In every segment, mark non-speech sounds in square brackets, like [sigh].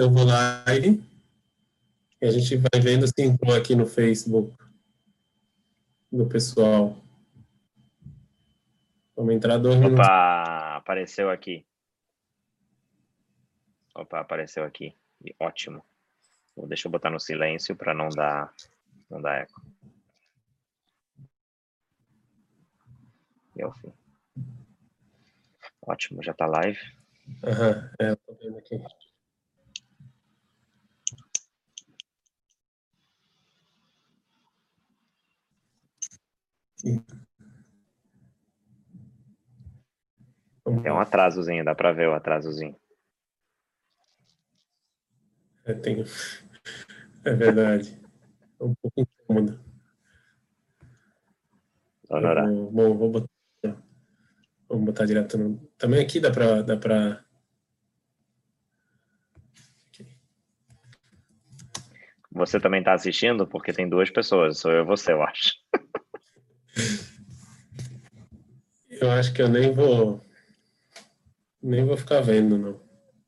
eu vou live e a gente vai vendo se entrou aqui no Facebook do pessoal. Vamos entrar dois Opa, minutos. apareceu aqui. Opa, apareceu aqui. Ótimo. Deixa eu botar no silêncio para não dar, não dar eco. Eu fui. Ótimo, já tá live. Aham, é, eu tô vendo aqui. Tem um atrasozinho, dá para ver o atrasozinho. É, tem... é verdade. É um pouco incômodo. Honorar. Vou- Bom, vou botar, vamos botar direto no. Também aqui dá para. Dá pra... Você também tá assistindo? Porque tem duas pessoas, sou eu e você, eu acho. Eu acho que eu nem vou. Nem vou ficar vendo, não.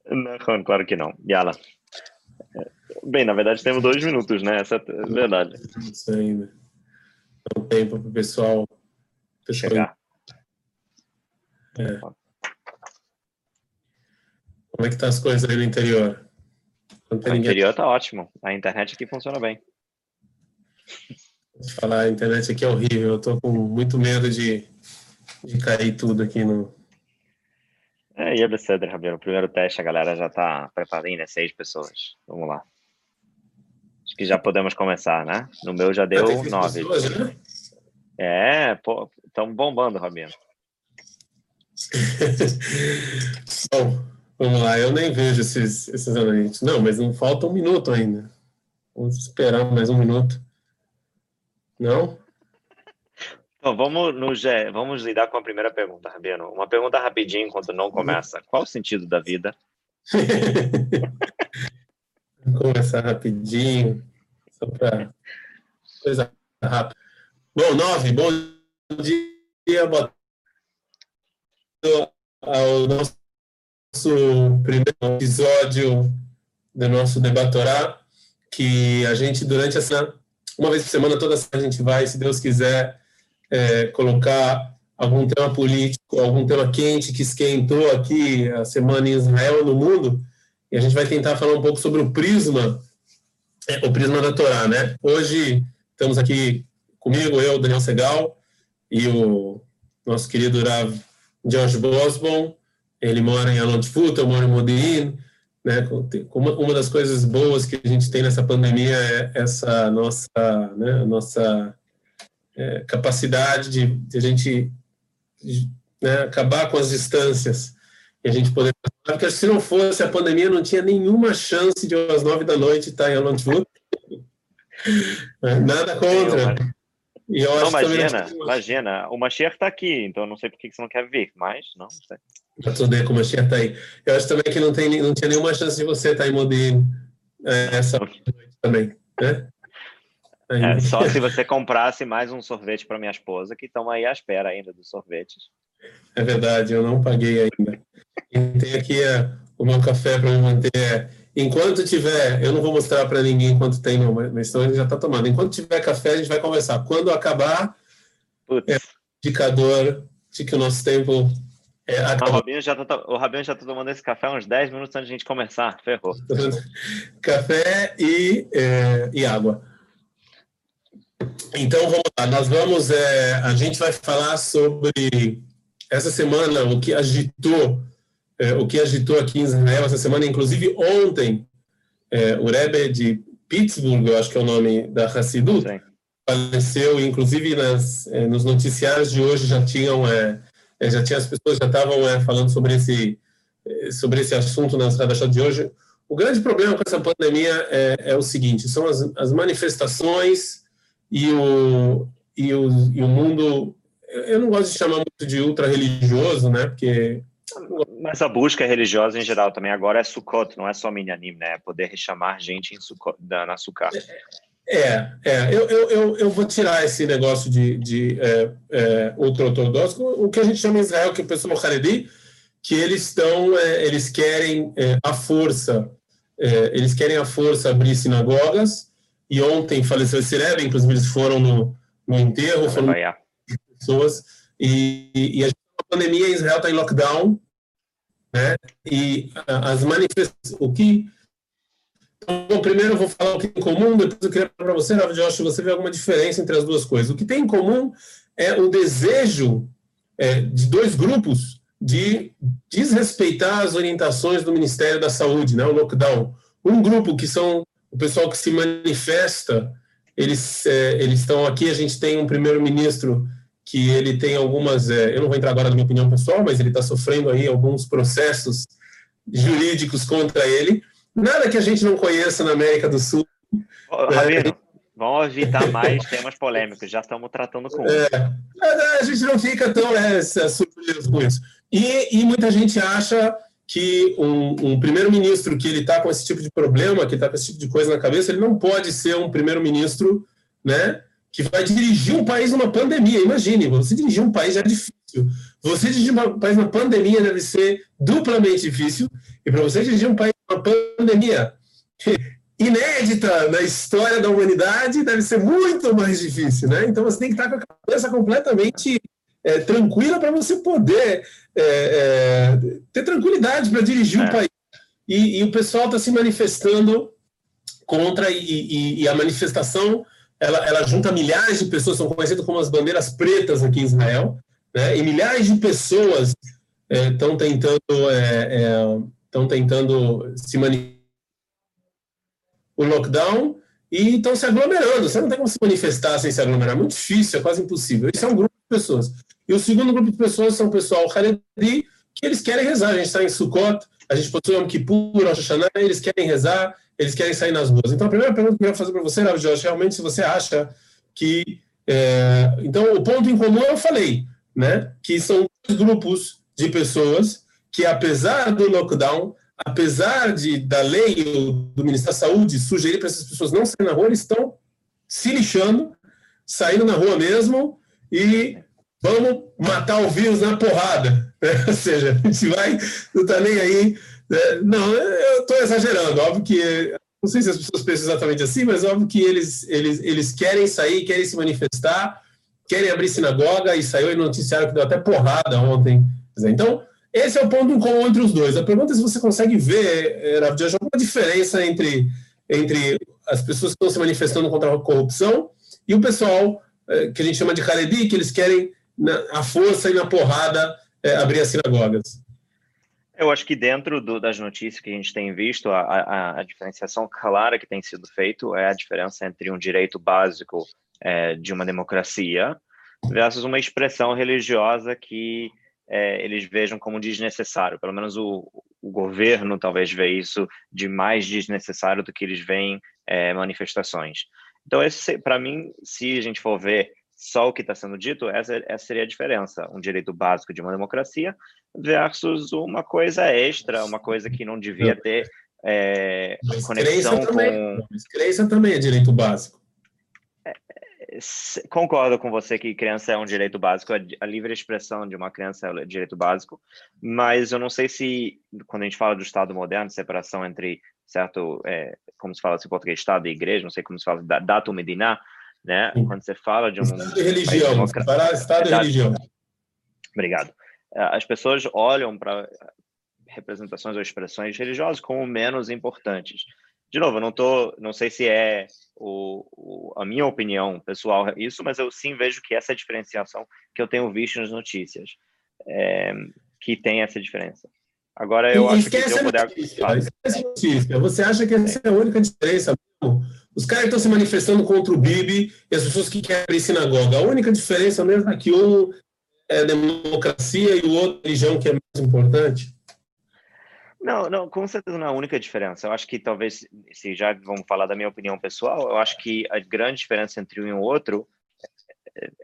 Não, claro que não. Yala. Bem, na verdade temos dois minutos, né? Essa é a verdade. Isso ainda. Dá um tempo para o pessoal. Chegar. É. Como é que tá as coisas aí no interior? Não tem O ninguém interior tá ótimo. A internet aqui funciona bem. pra falar, a internet aqui é horrível. Eu tô com muito medo de, de cair tudo aqui no. É, e Cedro, Rabino, primeiro teste, a galera já tá preparando, né? Seis pessoas. Vamos lá. Acho que já podemos começar, né? No meu já deu nove. pessoas, né? É, estamos bombando, Rabino. [laughs] Bom, vamos lá. Eu nem vejo esses, esses analistas. Não, mas não falta um minuto ainda. Vamos esperar mais um minuto. Não? Então, vamos, no, G- vamos lidar com a primeira pergunta, Rabino. Uma pergunta rapidinho, enquanto não começa. Qual o sentido da vida? Vamos [laughs] começar rapidinho, só para coisa rápida. Bom, nove, bom dia, boa ao nosso primeiro episódio do nosso Debatorá, que a gente, durante essa, uma vez por semana, toda semana, a gente vai, se Deus quiser, é, colocar algum tema político, algum tema quente que esquentou aqui a semana em Israel no mundo, e a gente vai tentar falar um pouco sobre o prisma, é, o prisma da Torá, né? Hoje estamos aqui comigo, eu, Daniel Segal, e o nosso querido Rav Josh Bosbon, ele mora em Alon Tfut, eu moro em Modi'in, né? Uma, das coisas boas que a gente tem nessa pandemia é essa nossa, né, nossa é, capacidade de, de a gente de, né, acabar com as distâncias e a gente poder porque se não fosse a pandemia não tinha nenhuma chance de às nove da noite estar em Alon Tfut. [laughs] Nada contra. E eu não, acho imagina, também, imagina. O Mashiach está aqui, então não sei por que você não quer vir, mas não sei. A Mashiach está aí. Eu acho também que não, tem, não tinha nenhuma chance de você estar em Modin é, essa noite também, né? Aí, É, só se você comprasse mais um sorvete para minha esposa, que estão aí à espera ainda dos sorvetes. É verdade, eu não paguei ainda. Tem aqui é, o meu café para me manter. Enquanto tiver, eu não vou mostrar para ninguém quanto tem, não, mas então ele já está tomando. Enquanto tiver café, a gente vai conversar. Quando acabar, Putz. é indicador de que o nosso tempo é o, acabou. Tá, o Rabinho já está tomando esse café uns 10 minutos antes de a gente começar. Ferrou. [laughs] café e, é, e água. Então vamos lá, nós vamos, é, a gente vai falar sobre essa semana o que agitou, é, o que agitou aqui em Israel essa semana, inclusive ontem, é, o Rebbe de Pittsburgh, eu acho que é o nome da Hassidut, faleceu, inclusive nas, é, nos noticiários de hoje já tinham, é, é, já tinha as pessoas já estavam falando sobre esse, sobre esse assunto nas Hadashot de hoje. O grande problema com essa pandemia é, é o seguinte: são as, as manifestações e o, e, o, e o mundo. Eu não gosto de chamar muito de ultra-religioso, né? Porque. Mas a busca religiosa em geral também agora é Sukkot, não é só Minyanim, né? É poder chamar gente em Sukkot, na Sukkah. É, é eu, eu, eu, eu vou tirar esse negócio de, de é, é, ultra-ortodoxo, o que a gente chama em Israel, que é o pessoal Haredi, que eles estão, é, eles querem é, a força é, eles querem a força abrir sinagogas, e ontem faleceu esse Rebbe, inclusive eles foram no, no enterro, foram pessoas, e, e a pandemia em Israel está em lockdown, né? E as manifestações, o que então, primeiro eu vou falar o que tem em comum, depois eu queria falar para você, Rav Josh, você vê alguma diferença entre as duas coisas. O que tem em comum é o desejo é, de dois grupos de desrespeitar as orientações do Ministério da Saúde, né, o lockdown. Um grupo que são o pessoal que se manifesta, eles, é, eles estão aqui, a gente tem um primeiro-ministro que ele tem algumas, é, eu não vou entrar agora na minha opinião pessoal, mas ele está sofrendo aí alguns processos jurídicos contra ele. Nada que a gente não conheça na América do Sul. Vamos evitar mais temas polêmicos, já estamos tratando com é, A gente não fica tão é, surpreso com isso. E, e muita gente acha que um, um primeiro-ministro que ele está com esse tipo de problema, que está com esse tipo de coisa na cabeça, ele não pode ser um primeiro-ministro, né, que vai dirigir um país numa pandemia. Imagine, você dirigir um país já é difícil. Você dirigir um país numa pandemia deve ser duplamente difícil. E para você dirigir um país numa pandemia [laughs] inédita na história da humanidade, deve ser muito mais difícil, né? Então você tem que estar com a cabeça completamente é, tranquila para você poder é, é, ter tranquilidade para dirigir o é. país. E, e, o pessoal está se manifestando contra, e, e, e, a manifestação ela, ela junta milhares de pessoas, são conhecidas como as bandeiras pretas aqui em Israel, né? e milhares de pessoas estão é, tentando, estão tentando se manifestar o lockdown e estão se aglomerando. Você não tem como se manifestar sem se aglomerar. É muito difícil, é quase impossível. Esse é um grupo pessoas. E o segundo grupo de pessoas são o pessoal Haredi, que eles querem rezar. A gente está em Sukkot, a gente possui Yom Kippur, Rosh Hashanah, eles querem rezar, eles querem sair nas ruas. Então, a primeira pergunta que eu quero fazer para você, Rav Josh, realmente, se você acha que... É... Então, o ponto em comum eu falei, né? Que são dois grupos de pessoas que, apesar do lockdown, apesar de, da lei do Ministério da Saúde sugerir para essas pessoas não saírem na rua, eles estão se lixando, saindo na rua mesmo e vamos matar o vírus na porrada. Né? [laughs] Ou seja, a gente vai, não está nem aí. Né? Não, eu estou exagerando, óbvio que. Não sei se as pessoas pensam exatamente assim, mas óbvio que eles, eles, eles querem sair, querem se manifestar, querem abrir sinagoga, e saiu no noticiário que deu até porrada ontem. Então, esse é o ponto comum entre os dois. A pergunta é se você consegue ver, eh, Rav alguma diferença entre, entre as pessoas que estão se manifestando contra a corrupção e o pessoal eh, que a gente chama de Haredi, que eles querem na, a força e na porrada é, abrir as sinagogas. Eu acho que dentro do, das notícias que a gente tem visto, a, a, a, diferenciação clara que tem sido feito é a diferença entre um direito básico é, de uma democracia versus uma expressão religiosa que é, eles vejam como desnecessário. Pelo menos o, o governo talvez vê isso de mais desnecessário do que eles veem é, manifestações. Então, para mim, se a gente for ver só o que está sendo dito, essa, essa seria a diferença. Um direito básico de uma democracia versus uma coisa extra, uma coisa que não devia ter é, conexão também, com... Mas crença também é direito básico concordo com você que criança é um direito básico, a livre expressão de uma criança é direito básico, mas eu não sei se, quando a gente fala do Estado moderno, separação entre, certo, é, como se fala em português, Estado e Igreja, não sei como se fala, dato mediná, né? Quando você fala de um... Estado e religião, separar Estado e religião. Obrigado. As pessoas olham para representações ou expressões religiosas como menos importantes de novo, eu não tô, não sei se é o, o, a minha opinião pessoal isso, mas eu sim vejo que essa é a diferenciação que eu tenho visto nas notícias, é, que tem essa diferença. Agora eu e acho que se eu puder... Notícia, esquece notícia. Você acha que essa é a única diferença? Os caras estão se manifestando contra o Bibi e as pessoas que querem sinagoga. A única diferença mesmo é que um é democracia e o outro religião que é mais importante. Não, não, com certeza não é a única diferença. Eu acho que talvez, se já vamos falar da minha opinião pessoal, eu acho que a grande diferença entre um e o outro,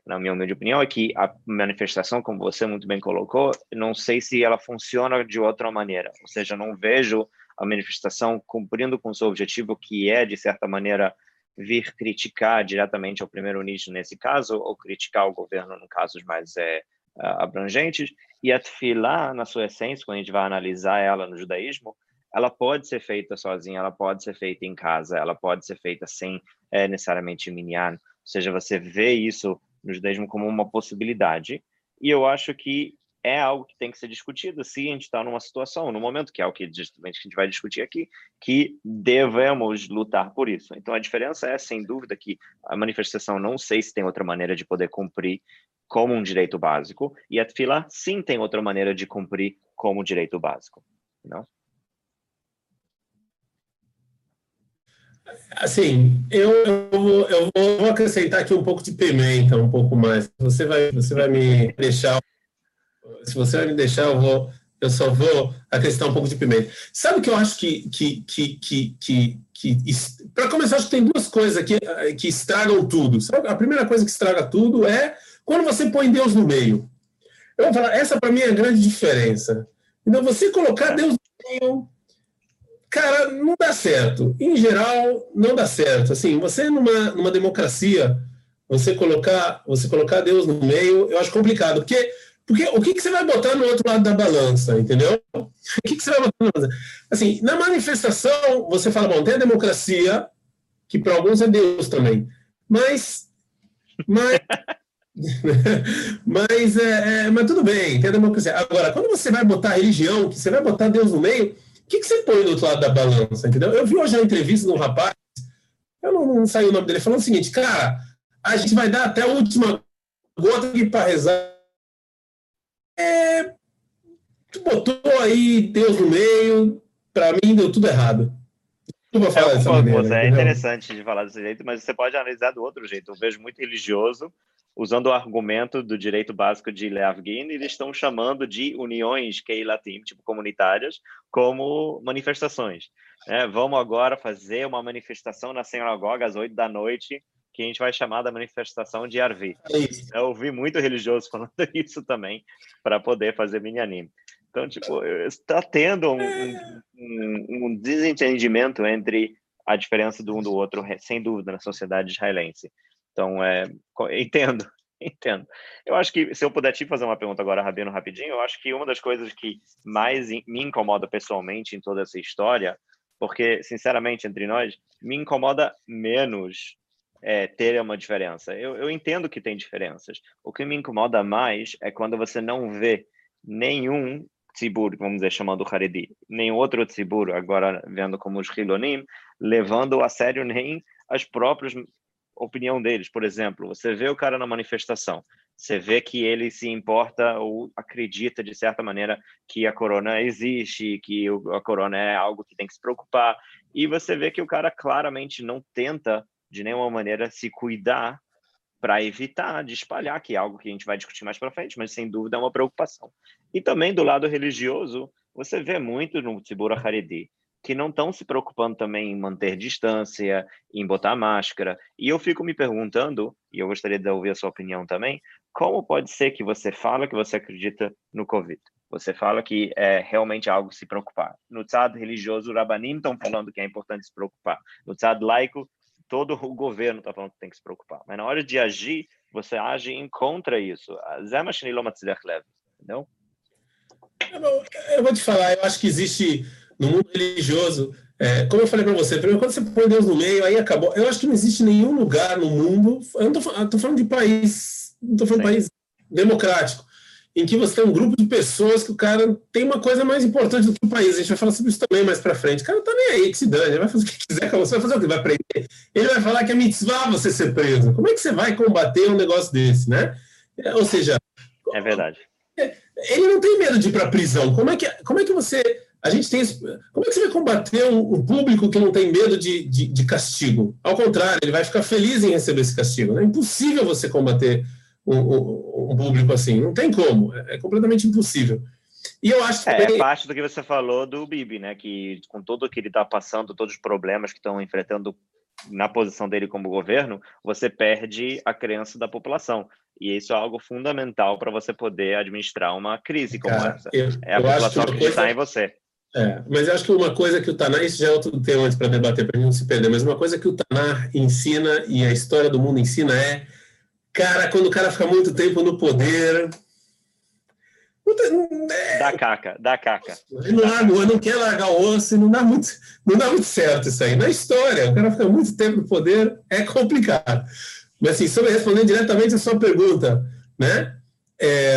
na minha humilde opinião, é que a manifestação, como você muito bem colocou, não sei se ela funciona de outra maneira. Ou seja, não vejo a manifestação cumprindo com seu objetivo, que é, de certa maneira, vir criticar diretamente ao primeiro-ministro nesse caso, ou criticar o governo em casos mais é, abrangentes, e a tefilá, na sua essência, quando a gente vai analisar ela no judaísmo, ela pode ser feita sozinha, ela pode ser feita em casa, ela pode ser feita sem é, necessariamente minyan. Ou seja, você vê isso no judaísmo como uma possibilidade. E eu acho que é algo que tem que ser discutido se a gente está numa situação, no momento que é o que a gente vai discutir aqui, que devemos lutar por isso. Então a diferença é, sem dúvida, que a manifestação não sei se tem outra maneira de poder cumprir como um direito básico, e a fila sim tem outra maneira de cumprir como direito básico. Não? Assim, eu, eu, eu, vou acrescentar aqui um pouco de pimenta, um pouco mais. Você vai, você vai me deixar se você vai me deixar, eu vou, eu só vou acrescentar um pouco de pimenta. Sabe o que eu acho que, que, que, que, que, que para começar, acho que tem duas coisas aqui que estragam tudo. Sabe? A primeira coisa que estraga tudo é quando você põe Deus no meio. Eu vou falar, essa para mim é a grande diferença. Então, você colocar Deus no meio, cara, não dá certo. Em geral, não dá certo. Assim, você numa, numa democracia, você colocar, você colocar Deus no meio, eu acho complicado, porque porque o que, que você vai botar no outro lado da balança, entendeu? O que, que você vai botar na balança? Assim, na manifestação, você fala, bom, tem a democracia, que para alguns é Deus também, mas. Mas, [laughs] mas, é, é, mas tudo bem, tem a democracia. Agora, quando você vai botar religião, que você vai botar Deus no meio, o que, que você põe do outro lado da balança, entendeu? Eu vi hoje a entrevista de um rapaz, eu não, não o nome dele, falando o seguinte, cara, a gente vai dar até a última gota aqui para rezar é, tu botou aí Deus no meio, para mim deu tudo errado. Tu falar dessa maneira, você, é interessante de falar desse jeito, mas você pode analisar do outro jeito. Eu vejo muito religioso usando o argumento do direito básico de Leavgin, eles estão chamando de uniões Keilatim, tipo comunitárias, como manifestações. É, vamos agora fazer uma manifestação na sinagoga às oito da noite que a gente vai chamar da manifestação de Arvi. É Eu ouvi muito religioso [laughs] falando isso também, para poder fazer minyanim. Então, tipo, está tendo um, um, um, desentendimento entre a diferença do um do outro, sem dúvida, na sociedade israelense. Então, é, entendo, [laughs] entendo. Eu acho que, se eu puder te fazer uma pergunta agora, Rabino, rapidinho, eu acho que uma das coisas que mais me incomoda pessoalmente em toda essa história, porque, sinceramente, entre nós, me incomoda menos é, ter uma diferença. Eu, eu entendo que tem diferenças. O que me incomoda mais é quando você não vê nenhum tzibur, vamos dizer, chamando Haredi, nem outro tzibur, agora vendo como os Hilonim, levando a sério nem as próprias opinião deles. Por exemplo, você vê o cara na manifestação, você vê que ele se importa ou acredita, de certa maneira, que a corona existe, que a corona é algo que tem que se preocupar, e você vê que o cara claramente não tenta de nenhuma maneira se cuidar para evitar de espalhar, que é algo que a gente vai discutir mais para frente, mas sem dúvida é uma preocupação. E também do lado religioso, você vê muito no Tzibur Haredi que não estão se preocupando também em manter distância, em botar máscara. E eu fico me perguntando, e eu gostaria de ouvir a sua opinião também, como pode ser que você fala que você acredita no Covid? Você fala que é realmente algo se preocupar. No tzad religioso, o Rabanim estão falando que é importante se preocupar. No tzad laico, todo o governo está falando que tem que se preocupar. Mas na hora de agir, você age em contra isso. Zé entendeu? Eu vou te falar, eu acho que existe no mundo religioso, é, como eu falei para você, primeiro, quando você põe Deus no meio, aí acabou. Eu acho que não existe nenhum lugar no mundo, eu não estou falando de país, não estou falando de país democrático, em que você tem um grupo de pessoas que o cara tem uma coisa mais importante do que o país. A gente vai falar sobre isso também mais para frente. O cara tá nem aí, que se dane, ele vai fazer o que quiser com você, vai fazer o que vai prender. Ele vai falar que é mitzvah você ser preso. Como é que você vai combater um negócio desse, né? É, ou seja... É verdade. Ele não tem medo de ir para a prisão. Como é que, como é que você... A gente tem... Como é que você vai combater um, um público que não tem medo de, de, de castigo? Ao contrário, ele vai ficar feliz em receber esse castigo. É impossível você combater um, um, público assim. Não tem como, é, é completamente impossível. E eu acho que é, também... é parte do que você falou do Bibi, né? Que com tudo o que ele está passando, todos os problemas que estão enfrentando na posição dele como governo, você perde a crença da população. E isso é algo fundamental para você poder administrar uma crise como Cara, essa. Eu, é a população que está coisa... em você. É, mas eu acho que uma coisa que o Tanar, isso já é outro tema antes para debater, para a gente não se perder, mas uma coisa que o Tanar ensina e a história do mundo ensina é Cara, quando o cara fica muito tempo no poder, É... Da caca, da caca. Não, larga, não quer largar o osso não dá, muito, não dá muito certo isso aí. Na história, o cara fica muito tempo no poder, é complicado. Mas assim, sobre respondendo diretamente a sua pergunta, né? É,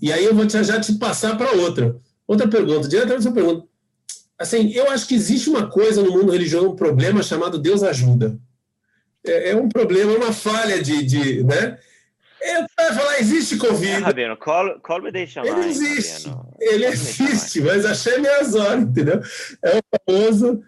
e aí eu vou te, já te passar para outra. Outra pergunta, diretamente a sua pergunta. Assim, eu acho que existe uma coisa no mundo religioso, um problema chamado Deus ajuda. É, é um problema, uma falha de, de né? Eu vai falar, existe Covid. É, Rabino, call, call me deixa Ele mais, existe. Rabino. Ele call existe, mas achei minha zona, entendeu? É o famoso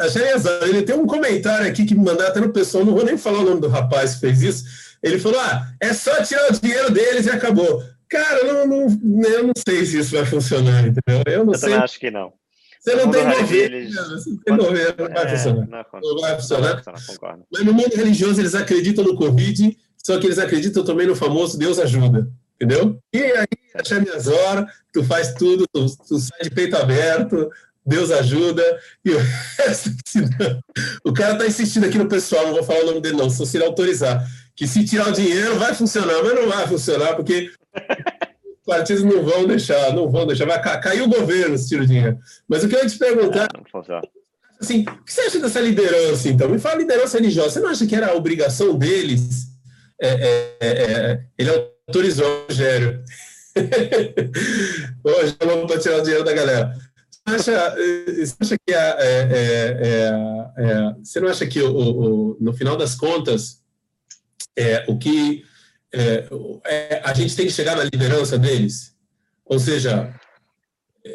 achei Azar. Ele tem um comentário aqui que me mandaram até no pessoal, não vou nem falar o nome do rapaz que fez isso. Ele falou: ah, é só tirar o dinheiro deles e acabou. Cara, não, não, eu não sei se isso vai funcionar, entendeu? Eu não eu sei. acho que não. Você não tem governo, eles... você não tem governo, não vai é, funcionar. Não, não vai funcionar. Não Mas no mundo religioso eles acreditam no Covid, só que eles acreditam também no famoso Deus ajuda, entendeu? E aí, achar minhas horas, tu faz tudo, tu, tu sai de peito aberto, Deus ajuda, e o [laughs] resto, o cara está insistindo aqui no pessoal, não vou falar o nome dele não, só se ele autorizar, que se tirar o dinheiro vai funcionar, mas não vai funcionar, porque partidos não vão deixar, não vão deixar, vai cair o governo se tira o dinheiro. Mas o que eu ia te perguntar, ah, assim, o que você acha dessa liderança, então? Me fala liderança religiosa, você não acha que era a obrigação deles? É, é, é, é ele autorizou o Rogério. [laughs] Hoje eu vou tirar o dinheiro da galera. Você acha, você acha que a, é, é, você não acha que o, o, no final das contas o que é, é, a gente tem que chegar na liderança deles? Ou seja,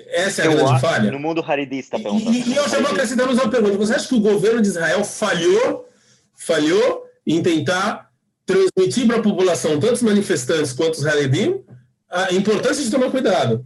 essa é a eu grande falha? No mundo haridista, E, e eu já vou acrescentar mais uma pergunta. Você acha que o governo de Israel falhou, falhou em tentar transmitir para a população, tanto os manifestantes quanto os Haredim, a importância de tomar cuidado?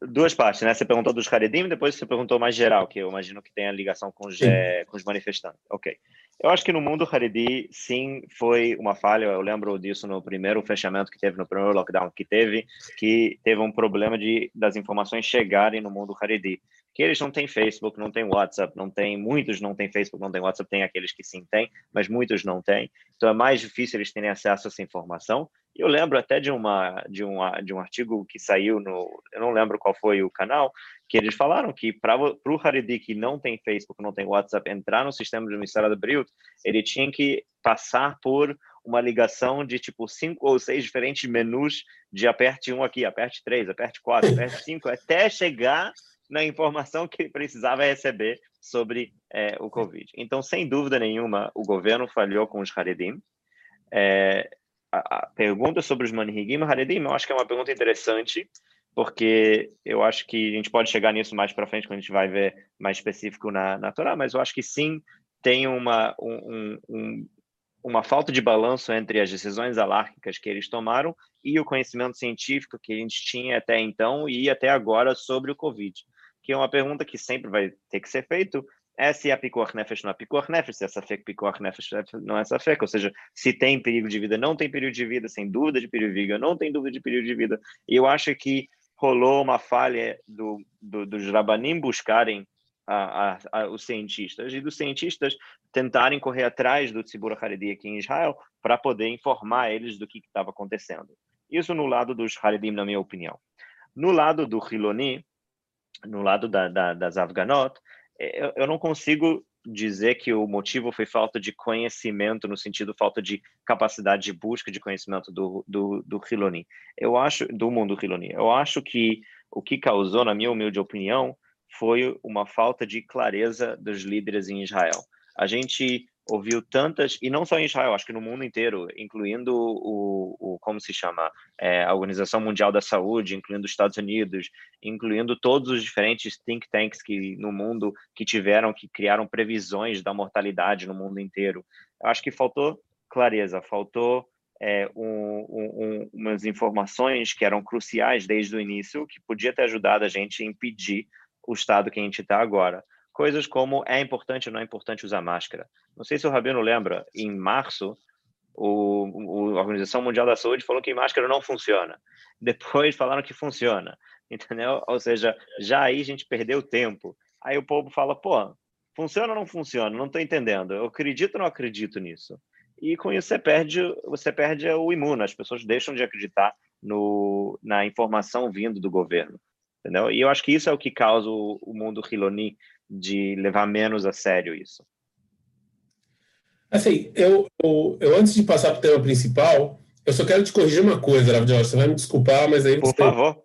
duas partes, né? Você perguntou dos Haredim, depois você perguntou mais geral, que eu imagino que tem a ligação com os, é, com os manifestantes. Ok. Eu acho que no mundo Haredi, sim, foi uma falha. Eu lembro disso no primeiro fechamento que teve, no primeiro lockdown que teve, que teve um problema de das informações chegarem no mundo Haredi. Que eles não têm Facebook, não têm WhatsApp, não tem, muitos não têm Facebook, não têm WhatsApp, tem aqueles que sim têm, mas muitos não têm. Então é mais difícil eles terem acesso a essa informação. Eu lembro até de uma de um de um artigo que saiu no, eu não lembro qual foi o canal, que eles falaram que para o Haredi que não tem Facebook, não tem WhatsApp, entrar no sistema do Ministério da Briut, ele tinha que passar por uma ligação de tipo cinco ou seis diferentes menus de aperte um aqui, aperte três, aperte quatro, aperte cinco, até chegar na informação que ele precisava receber sobre é, o Covid. Então, sem dúvida nenhuma, o governo falhou com os Haredim. É, a, pergunta sobre os Manhigim Haredim, eu acho que é uma pergunta interessante, porque eu acho que a gente pode chegar nisso mais para frente, quando a gente vai ver mais específico na, na Torá, mas eu acho que sim, tem uma, um, um, uma falta de balanço entre as decisões alárquicas que eles tomaram e o conhecimento científico que a gente tinha até então e até agora sobre o Covid, que é uma pergunta que sempre vai ter que ser feito, é se é Picor Nefesh não é Picor Nefesh, se essa fé Picor Nefesh não é essa fé, ou seja, se tem perigo de vida, não tem perigo de vida, sem dúvida de perigo de vida, não tem dúvida de perigo de vida. E eu acho que rolou uma falha do, do, dos Rabanim buscarem a, a, a, os cientistas e dos cientistas tentarem correr atrás do Tzibur Haredi aqui em Israel para poder informar eles do que estava acontecendo. Isso no lado dos Haredim, na minha opinião. No lado do Hiloni, no lado da, da, das Afganot, eu, eu não consigo dizer que o motivo foi falta de conhecimento, no sentido falta de capacidade de busca de conhecimento do, do, do Hiloni. Eu acho, do mundo Hiloni. Eu acho que o que causou, na minha humilde opinião, foi uma falta de clareza dos líderes em Israel. A gente ouviu tantas, e não só em Israel, acho que no mundo inteiro, incluindo o, o como se chama, é, a Organização Mundial da Saúde, incluindo os Estados Unidos, incluindo todos os diferentes think tanks que no mundo que tiveram, que criaram previsões da mortalidade no mundo inteiro. Acho que faltou clareza, faltou é, um, um, umas informações que eram cruciais desde o início, que podia ter ajudado a gente a impedir o estado que a gente está agora coisas como é importante ou não é importante usar máscara. Não sei se o Rabino lembra, em março, o, a Organização Mundial da Saúde falou que máscara não funciona. [laughs] Depois falaram que funciona, entendeu? Ou seja, já aí a gente perdeu tempo. Aí o povo fala, pô, funciona ou não funciona? Não estou entendendo. Eu acredito ou não acredito nisso? e com isso você perde, você perde o imuno, as pessoas deixam de acreditar no, na informação vindo do governo, entendeu? E eu acho que isso é o que causa o, o mundo Hiloni de levar menos a sério isso. Assim, eu, eu, eu antes de passar para o tema principal, eu só quero te corrigir uma coisa, Rav Você vai me desculpar, mas aí Por favor.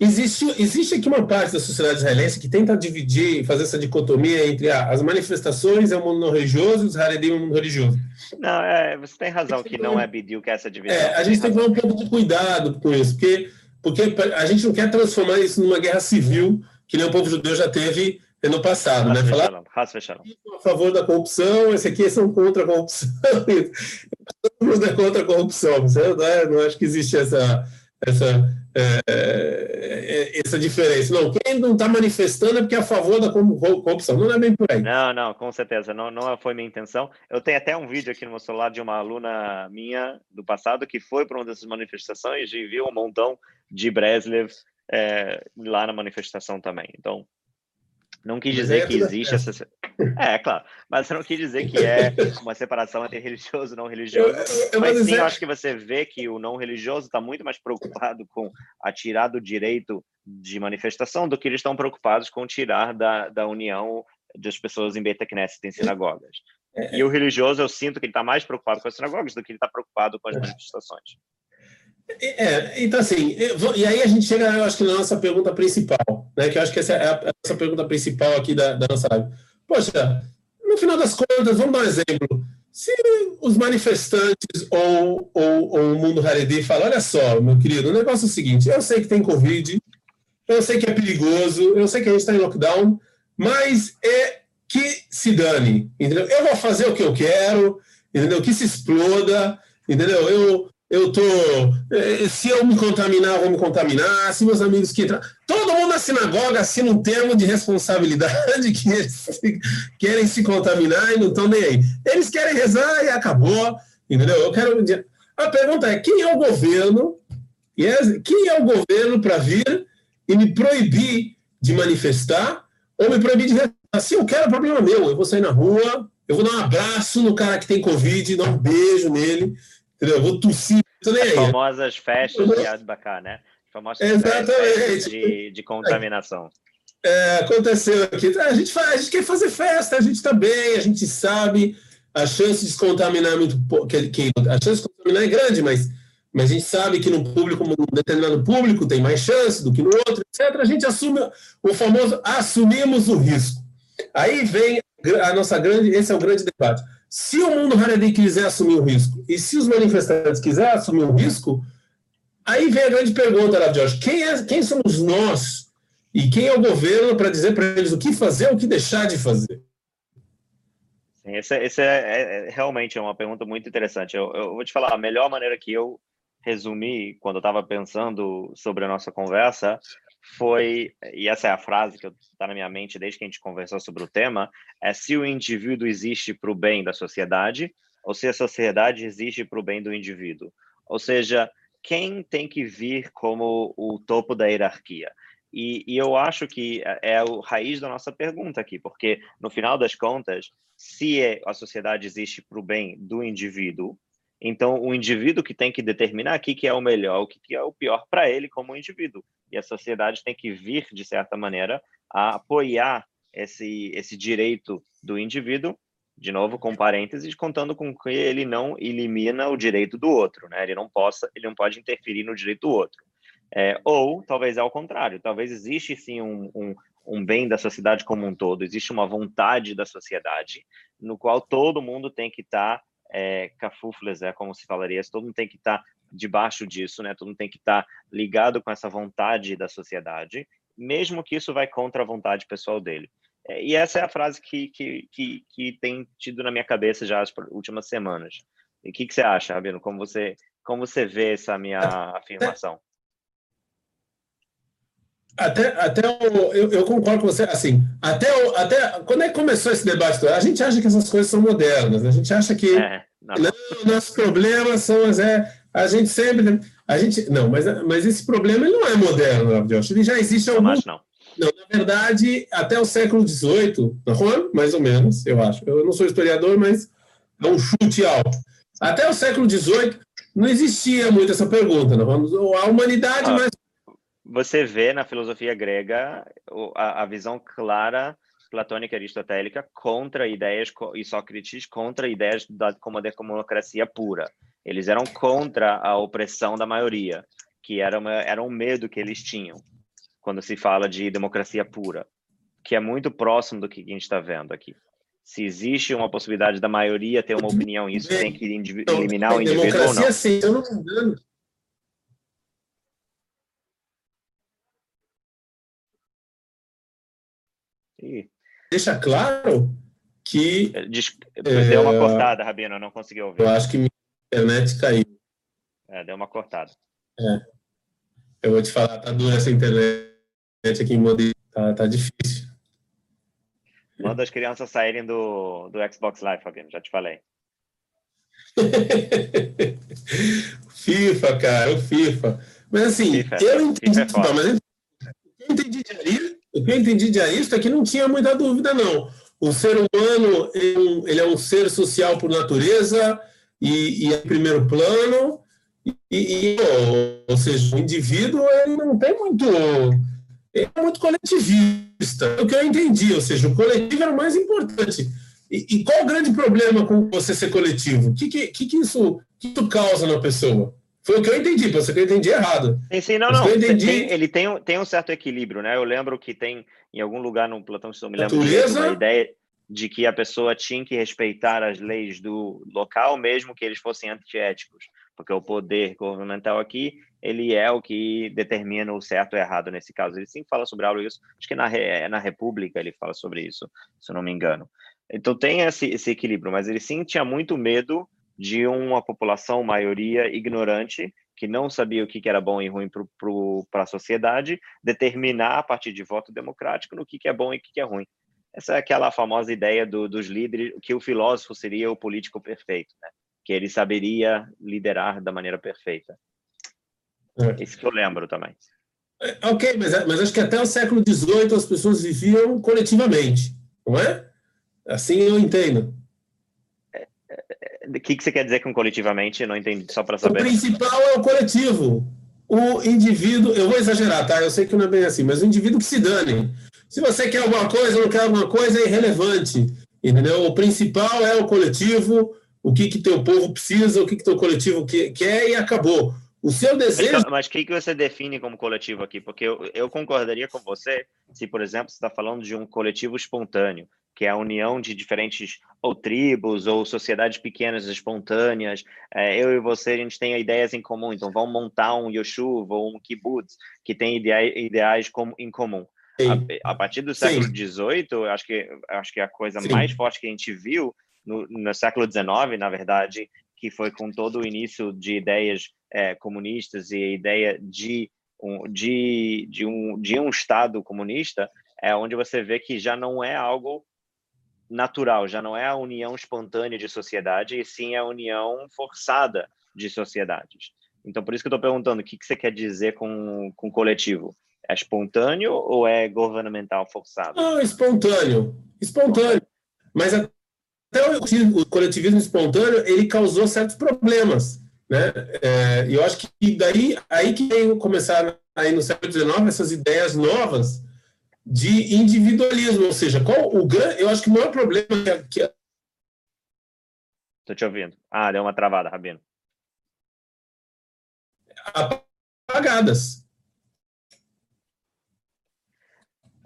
Existe, existe aqui uma parte da sociedade israelense que tenta dividir, fazer essa dicotomia entre ah, as manifestações é o mundo não religioso e os Haredim é o mundo religioso. Não, é, você tem razão que não é bidiu que é essa divisão. É, a gente tem que tomar um pouco de cuidado com isso, porque, porque a gente não quer transformar isso numa guerra civil que nem o povo judeu já teve no passado, né? Falar a favor da corrupção, esse aqui são contra a corrupção, [laughs] todo mundo é contra a corrupção. Não, é, não acho que existe essa, essa, é, é, essa diferença. Não, quem não está manifestando é porque é a favor da corrupção. Não é bem por aí. Não, não, com certeza. Não, não foi minha intenção. Eu tenho até um vídeo aqui no meu celular de uma aluna minha do passado que foi para uma dessas manifestações e viu um montão de Breslev é, lá na manifestação também. Então, não quis dizer que existe essa. É, claro. Mas eu não quis dizer que é uma separação entre religioso e não religioso. Eu, eu, mas sim, dizer... eu acho que você vê que o não religioso está muito mais preocupado com a tirar do direito de manifestação do que eles estão preocupados com tirar da, da união das pessoas em Beta Knesset, em sinagogas. É, e o religioso, eu sinto que ele está mais preocupado com as sinagogas do que ele está preocupado com as é. manifestações. É, então assim, e aí a gente chega, eu acho que na nossa pergunta principal, né? Que eu acho que essa é a, essa pergunta principal aqui da, da nossa live. Poxa, no final das contas, vamos dar um exemplo. Se os manifestantes ou, ou, ou o mundo Haredi falam, olha só, meu querido, o negócio é o seguinte, eu sei que tem Covid, eu sei que é perigoso, eu sei que a gente está em lockdown, mas é que se dane, entendeu? Eu vou fazer o que eu quero, entendeu? Que se exploda, entendeu? Eu, eu tô. Eh, se eu me contaminar, vou me contaminar. Se meus amigos que entram. Todo mundo na sinagoga assina um termo de responsabilidade [laughs] que eles querem se contaminar e não estão nem aí. Eles querem rezar e acabou. Entendeu? Eu quero. A pergunta é: quem é o governo? Quem é o governo para vir e me proibir de manifestar ou me proibir de rezar? Se eu quero, é problema meu. Eu vou sair na rua, eu vou dar um abraço no cara que tem Covid, dar um beijo nele Entendeu? Eu vou tossir, tô nem As aí. famosas festas de Adbacá, né? famosas Exatamente. De, de contaminação. É, aconteceu aqui. A gente, faz, a gente quer fazer festa, a gente está bem, a gente sabe. A chance de se contaminar é muito que, que A chance de contaminar é grande, mas, mas a gente sabe que no público, num determinado público, tem mais chance do que no outro, etc. A gente assume o famoso assumimos o risco. Aí vem a nossa grande. Esse é o grande debate se o mundo Haredi quiser assumir o risco e se os manifestantes quiserem assumir o risco, aí vem a grande pergunta, lá, Jorge: quem, é, quem somos nós e quem é o governo para dizer para eles o que fazer ou o que deixar de fazer? Esse, é, é, é, é, realmente uma pergunta muito interessante. Eu, eu vou te falar, a melhor maneira que eu resumi quando eu estava pensando sobre a nossa conversa foi, e essa é a frase que está na minha mente desde que a gente conversou sobre o tema, é se o indivíduo existe para o bem da sociedade ou se a sociedade existe para o bem do indivíduo. Ou seja, quem tem que vir como o topo da hierarquia? E, e eu acho que é, é a raiz da nossa pergunta aqui, porque no final das contas, se é, a sociedade existe para o bem do indivíduo, então, o indivíduo que tem que determinar o que, é o melhor, o que, é o pior para ele como indivíduo. E a sociedade tem que vir, de certa maneira, a apoiar esse, esse direito do indivíduo, de novo, com parênteses, contando com que ele não elimina o direito do outro, né? Ele não possa, ele não pode interferir no direito do outro. É, ou, talvez ao contrário, talvez existe sim um, um, um bem da sociedade como um todo, existe uma vontade da sociedade, no qual todo mundo tem que estar tá é, cafuflas, é como se falaria, todo mundo tem que estar tá debaixo disso, né? Todo mundo tem que estar tá ligado com essa vontade da sociedade, mesmo que isso vai contra a vontade pessoal dele. É, e essa é a frase que, que, que, que, tem tido na minha cabeça já as últimas semanas. E o que, que você acha, Rabino? Como você, como você vê essa minha afirmação? Até, até o, eu, eu, concordo com você, assim, até, o, até quando é que começou esse debate, a gente acha que essas coisas são modernas, a gente acha que é, não. não, nossos problemas são, é, a gente sempre, a gente, não, mas, mas esse problema ele não é moderno, Josh, ele já existe há algum... Não, não. Não, na verdade, até o século XVIII, mais ou menos, eu acho. Eu não sou historiador, mas é um chute alto. Até o século XVIII não existia muito essa pergunta. Não? A humanidade, ah, mas... Você vê na filosofia grega a, a visão clara platônica aristotélica contra ideias e Sócrates contra ideias da como democracia pura. Eles eram contra a opressão da maioria, que era, uma, era um medo que eles tinham quando se fala de democracia pura, que é muito próximo do que a gente está vendo aqui. Se existe uma possibilidade da maioria ter uma opinião, isso tem que eliminar o indivíduo ou não? Sim, eu não me engano. Ih, deixa claro que. Deu uma é, cortada, Rabino, eu não consegui ouvir. Eu acho que minha internet caiu. É, deu uma cortada. É. Eu vou te falar, tá dura essa internet aqui em Modelo. Tá, tá difícil. Manda as crianças saírem do, do Xbox Live, Fabiano, já te falei. [laughs] FIFA, cara, o FIFA. Mas assim, FIFA, é eu entendi, FIFA é mas eu entendi de o que eu entendi de Aristo é que não tinha muita dúvida, não. O ser humano ele é um ser social por natureza e, e é primeiro plano, e, e, ou seja, o indivíduo ele não tem muito. Ele é muito coletivista. É o que eu entendi, ou seja, o coletivo era o mais importante. E, e qual o grande problema com você ser coletivo? O que, que, que, isso, que isso causa na pessoa? Foi o que eu entendi, pode ser que eu entendi errado. Sim, sim, não, não. Entendi... Tem, ele tem um, tem um certo equilíbrio, né? Eu lembro que tem em algum lugar no Platão, se eu me lembro, Natureza... uma ideia de que a pessoa tinha que respeitar as leis do local, mesmo que eles fossem antiéticos, porque o poder governamental aqui ele é o que determina o certo e errado nesse caso. Ele sim fala sobre algo isso. Acho que na na República ele fala sobre isso, se eu não me engano. Então tem esse, esse equilíbrio, mas ele sim tinha muito medo de uma população, maioria ignorante, que não sabia o que era bom e ruim para a sociedade, determinar a partir de voto democrático no que é bom e o que é ruim. Essa é aquela famosa ideia do, dos líderes, que o filósofo seria o político perfeito, né? que ele saberia liderar da maneira perfeita. É. Isso que eu lembro também. É, ok, mas, mas acho que até o século XVIII as pessoas viviam coletivamente, não é? Assim eu entendo. O que, que você quer dizer com coletivamente? Não entendi, só para saber. O principal é o coletivo. O indivíduo, eu vou exagerar, tá? Eu sei que não é bem assim, mas o indivíduo que se dane. Se você quer alguma coisa ou não quer alguma coisa, é irrelevante. Entendeu? O principal é o coletivo, o que que teu povo precisa, o que que teu coletivo quer e acabou. O seu desejo. Mas o que, que você define como coletivo aqui? Porque eu, eu concordaria com você se, por exemplo, você está falando de um coletivo espontâneo que é a união de diferentes ou tribos ou sociedades pequenas espontâneas. É, eu e você, a gente tem ideias em comum, então vamos montar um yoshuv ou um kibbutz que tem ideais, ideais em comum. A, a, partir do século XVIII, acho que acho que a coisa Sim. mais forte que a gente viu no, no século XIX, na verdade, que foi com todo o início de ideias é, comunistas e a ideia de um, de, de, um, de um Estado comunista, é onde você vê que já não é algo natural, já não é a união espontânea de sociedade, e sim a união forçada de sociedades. Então, por isso que eu estou perguntando, o que, que você quer dizer com, com coletivo? É espontâneo ou é governamental forçado? Não, espontâneo. Espontâneo. Mas até o coletivismo espontâneo, ele causou certos problemas. Né? É, eu acho que daí aí que começaram aí no século XIX essas ideias novas de individualismo, ou seja, qual o grande, eu acho que o maior problema que, que Estou te ouvindo. Ah, deu uma travada, Rabino. Apagadas.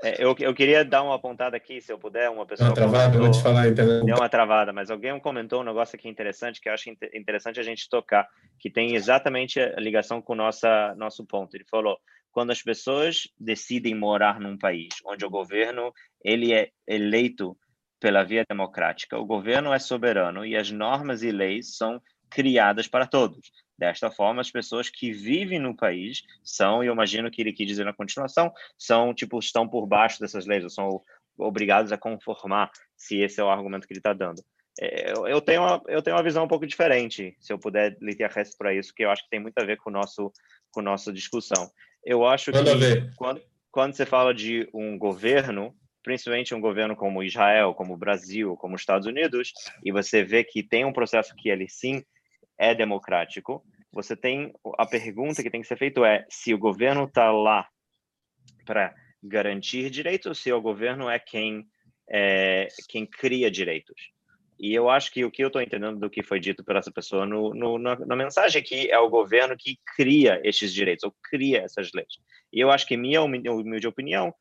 É, eu, eu queria dar uma apontada aqui, se eu puder, uma pessoa. Uma travada, comentou, vou te falar, entendeu? Deu uma travada, mas alguém comentou um negócio aqui interessante que eu acho interessante a gente tocar, que tem exatamente a ligação com nossa nosso ponto. Ele falou: quando as pessoas decidem morar num país onde o governo ele é eleito pela via democrática, o governo é soberano e as normas e leis são criadas para todos. Desta forma, as pessoas que vivem no país são, e eu imagino que ele quis dizer na continuação, são tipo estão por baixo dessas leis, ou são obrigados a conformar, se esse é o argumento que ele está dando. É, eu, tenho uma, eu tenho uma visão um pouco diferente, se eu puder lhe ter resto para isso, que eu acho que tem muito a ver com o nosso com nossa discussão. Eu acho que quando, quando você fala de um governo, principalmente um governo como Israel, como o Brasil, como os Estados Unidos, e você vê que tem um processo que ele sim é democrático, você tem a pergunta que tem que ser feita é se o governo está lá para garantir direitos ou se o governo é quem é, quem cria direitos. E eu acho que o que eu estou entendendo do que foi dito por essa pessoa no, no, na, na, mensagem aqui é o governo que cria esses direitos, ou cria essas leis. E eu acho que, minha humilde opinião,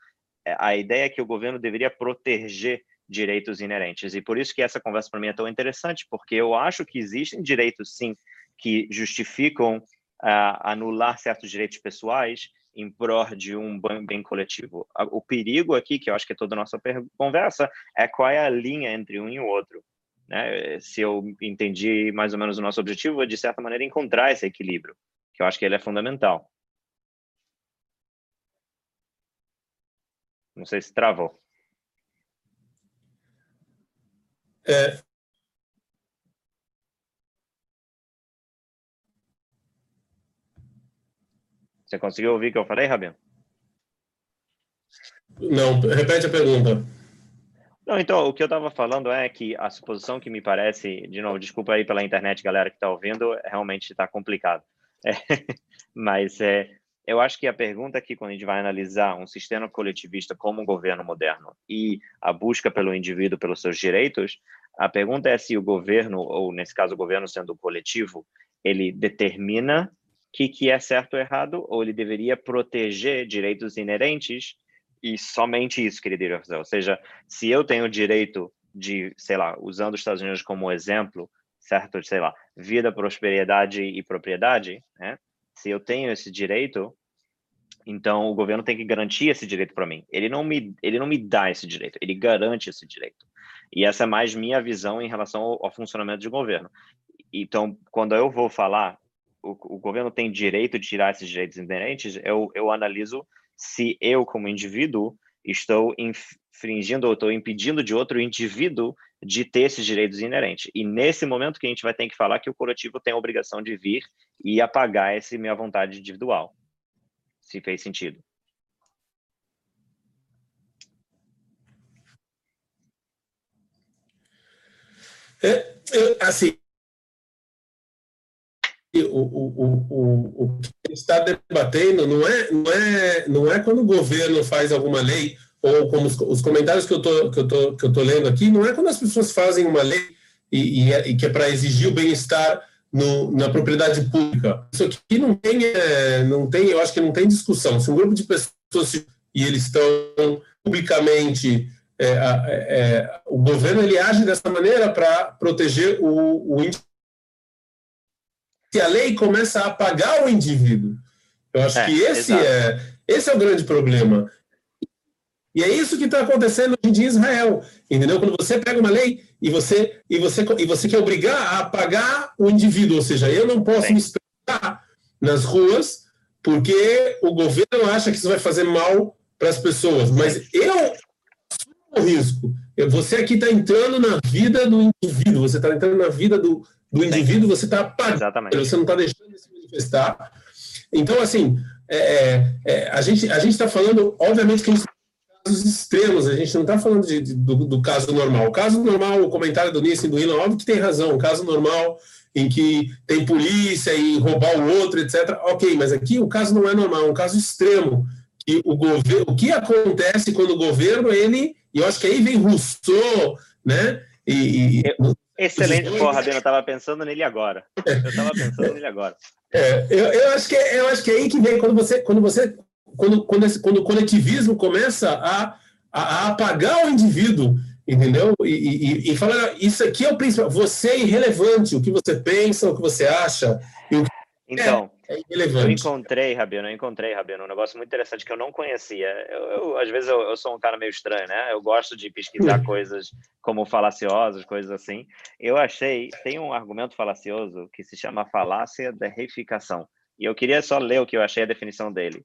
é, a ideia é que o governo deveria proteger direitos inerentes. E por isso que essa conversa para mim é tão interessante, porque eu acho que existem direitos, sim, que justificam uh, anular certos direitos pessoais em prol de um bem coletivo. O perigo aqui, que eu acho que é toda a nossa conversa, é qual é a linha entre um e o outro. Né? Se eu entendi mais ou menos o nosso objetivo, é, de certa maneira, encontrar esse equilíbrio, que eu acho que ele é fundamental. Não sei se travou. É, Você conseguiu ouvir o que eu falei, Rabino? Não, repete a pergunta. Não, então, o que eu estava falando é que a suposição que me parece, de novo, desculpa aí pela internet, galera que está ouvindo, realmente está complicado. [laughs] É, mas é, eu acho que a pergunta aqui, quando a gente vai analisar um sistema coletivista como um governo moderno e a busca pelo indivíduo pelos seus direitos, a pergunta é se o governo, ou nesse caso o governo sendo coletivo, ele determina que, que é certo ou errado, ou ele deveria proteger direitos inerentes e somente isso que ele deveria fazer. Ou seja, se eu tenho o direito de, sei lá, usando os Estados Unidos como exemplo, certo? Sei lá, vida, prosperidade e propriedade, né? Se eu tenho esse direito, então o governo tem que garantir esse direito para mim. Ele não me, ele não me dá esse direito, ele garante esse direito. E essa é mais minha visão em relação ao, ao funcionamento de governo. Então, quando eu vou falar o, o, governo tem direito de tirar esses direitos inerentes, eu, eu analiso se eu, como indivíduo, estou infringindo ou estou impedindo de outro indivíduo de ter esses direitos inerentes. E nesse momento que a gente vai ter que falar que o coletivo tem a obrigação de vir e apagar essa minha vontade individual. Se fez sentido. É, assim, o, o, o, o que está debatendo não é, não, é, não é quando o governo faz alguma lei, ou como os, os comentários que eu tô lendo aqui, não é quando as pessoas fazem uma lei e, e, é, e que é para exigir o bem-estar na propriedade pública. Isso aqui não tem, é, não tem, eu acho que não tem discussão. Se um grupo de pessoas e eles estão publicamente é, é, o governo ele age dessa maneira para proteger o, o se a lei começa a apagar o indivíduo. Eu acho é, que esse é, esse é o grande problema. E é isso que está acontecendo hoje em Israel, entendeu? Quando você pega uma lei e você e você e você quer obrigar a apagar o indivíduo, ou seja, eu não posso Sim. me expressar nas ruas porque o governo acha que isso vai fazer mal para as pessoas, mas eu assumo o risco. Você aqui está entrando na vida do indivíduo, você está entrando na vida do, do indivíduo, você está apagando, você não está deixando de se manifestar. Então, assim, é, é, é a gente a está falando, obviamente, que a gente casos extremos, a gente não está falando de, de, do, do, caso normal. O caso normal, o comentário do Nissen do Ilan, óbvio que tem razão, o caso normal em que tem polícia e roubar o outro, etc. Ok, mas aqui o caso não é normal, é um caso extremo. Que o, governo, o que acontece quando o governo, ele, e eu acho que aí vem Rousseau, né? E, e Excelente, porra, Rabino, eu estava pensando nele agora. Eu estava pensando nele agora. É, eu, eu, acho que, é, eu acho que é aí que vem quando você, quando você, quando, quando, esse, quando o coletivismo começa a, a, a apagar o indivíduo, entendeu? E, e, e falar, isso aqui é o principal, você é irrelevante, o que você pensa, o que você acha. Que então, é, é eu encontrei, Rabino, eu encontrei, Rabino, um negócio muito interessante que eu não conhecia. Eu, eu às vezes eu, eu, sou um cara meio estranho, né? Eu gosto de pesquisar hum. coisas como falaciosas, coisas assim. Eu achei, tem um argumento falacioso que se chama falácia da reificação. E eu queria só ler o que eu achei a definição dele.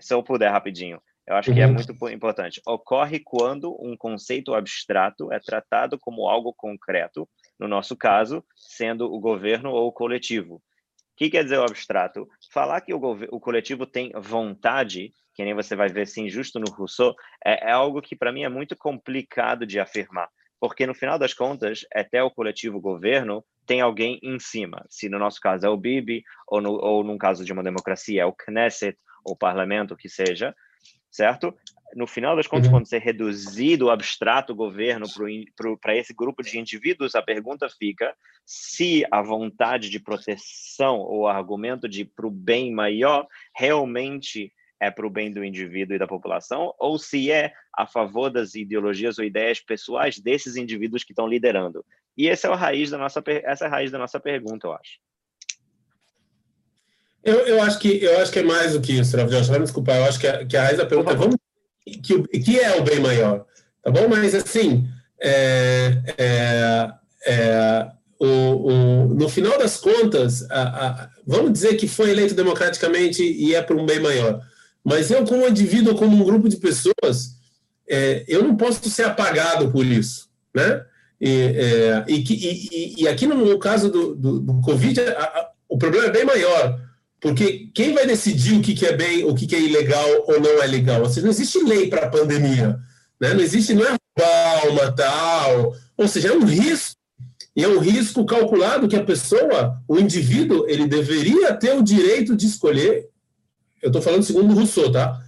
Se eu puder rapidinho. Eu acho que é uhum. muito importante. Ocorre quando um conceito abstrato é tratado como algo concreto, no nosso caso, sendo o governo ou o coletivo, que quer dizer o abstrato? Falar que o, o coletivo tem vontade que nem você vai ver sim justo no Rousseau, é, é algo que para mim é muito complicado de afirmar, porque no final das contas, até o coletivo governo tem alguém em cima. Se no nosso caso é o Bibi, ou no, ou num caso de uma democracia é o Knesset, ou o parlamento, o que seja, certo? No final das contas, uhum. quando você reduzir do abstrato governo para esse grupo de indivíduos, a pergunta fica se a vontade de proteção ou argumento de para o bem maior realmente é para o bem do indivíduo e da população, ou se é a favor das ideologias ou ideias pessoais desses indivíduos que estão liderando. E essa é a raiz da nossa, essa é a raiz da nossa pergunta, eu acho. Eu, eu, acho que, eu acho que é mais do que isso, Rafael. Me desculpar, eu acho que a, que a raiz da pergunta é vamos, que, que é o bem maior, tá bom? Mas, assim, é, é, é, o, o, no final das contas, a, a, vamos dizer que foi eleito democraticamente e é para um bem maior. Mas eu, como indivíduo, como um grupo de pessoas, é, eu não posso ser apagado por isso, né? E, é, e, e, e, aqui no, caso do, do, do Covid, a, o problema é bem maior, porque quem vai decidir o que, é bem, o que, é ilegal ou não é legal? Ou seja, não existe lei para a pandemia, né? Não existe, não é palma, tal, ou seja, é um risco e é um risco calculado que a pessoa, o indivíduo, ele deveria ter o direito de escolher eu estou falando segundo Rousseau, tá?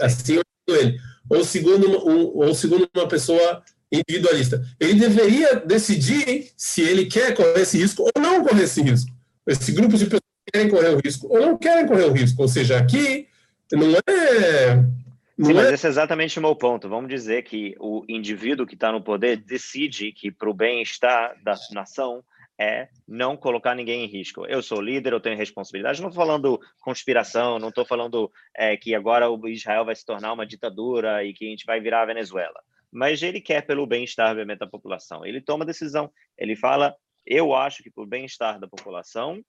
Assim eu ele. Ou segundo, um, ou segundo uma pessoa individualista. Ele deveria decidir se ele quer correr esse risco ou não correr esse risco. Esse grupo de pessoas querem correr o risco ou não querem correr o risco. Ou seja, aqui não é. Não Sim, mas é... esse é exatamente o meu ponto. Vamos dizer que o indivíduo que está no poder decide que, para o bem-estar da nação, é não colocar ninguém em risco. Eu sou líder, eu tenho responsabilidade. Não estou falando conspiração, não estou falando é, que agora o Israel vai se tornar uma ditadura e que a gente vai virar a Venezuela. Mas ele quer pelo bem-estar da população. Ele toma decisão. Ele fala: eu acho que por bem-estar da população,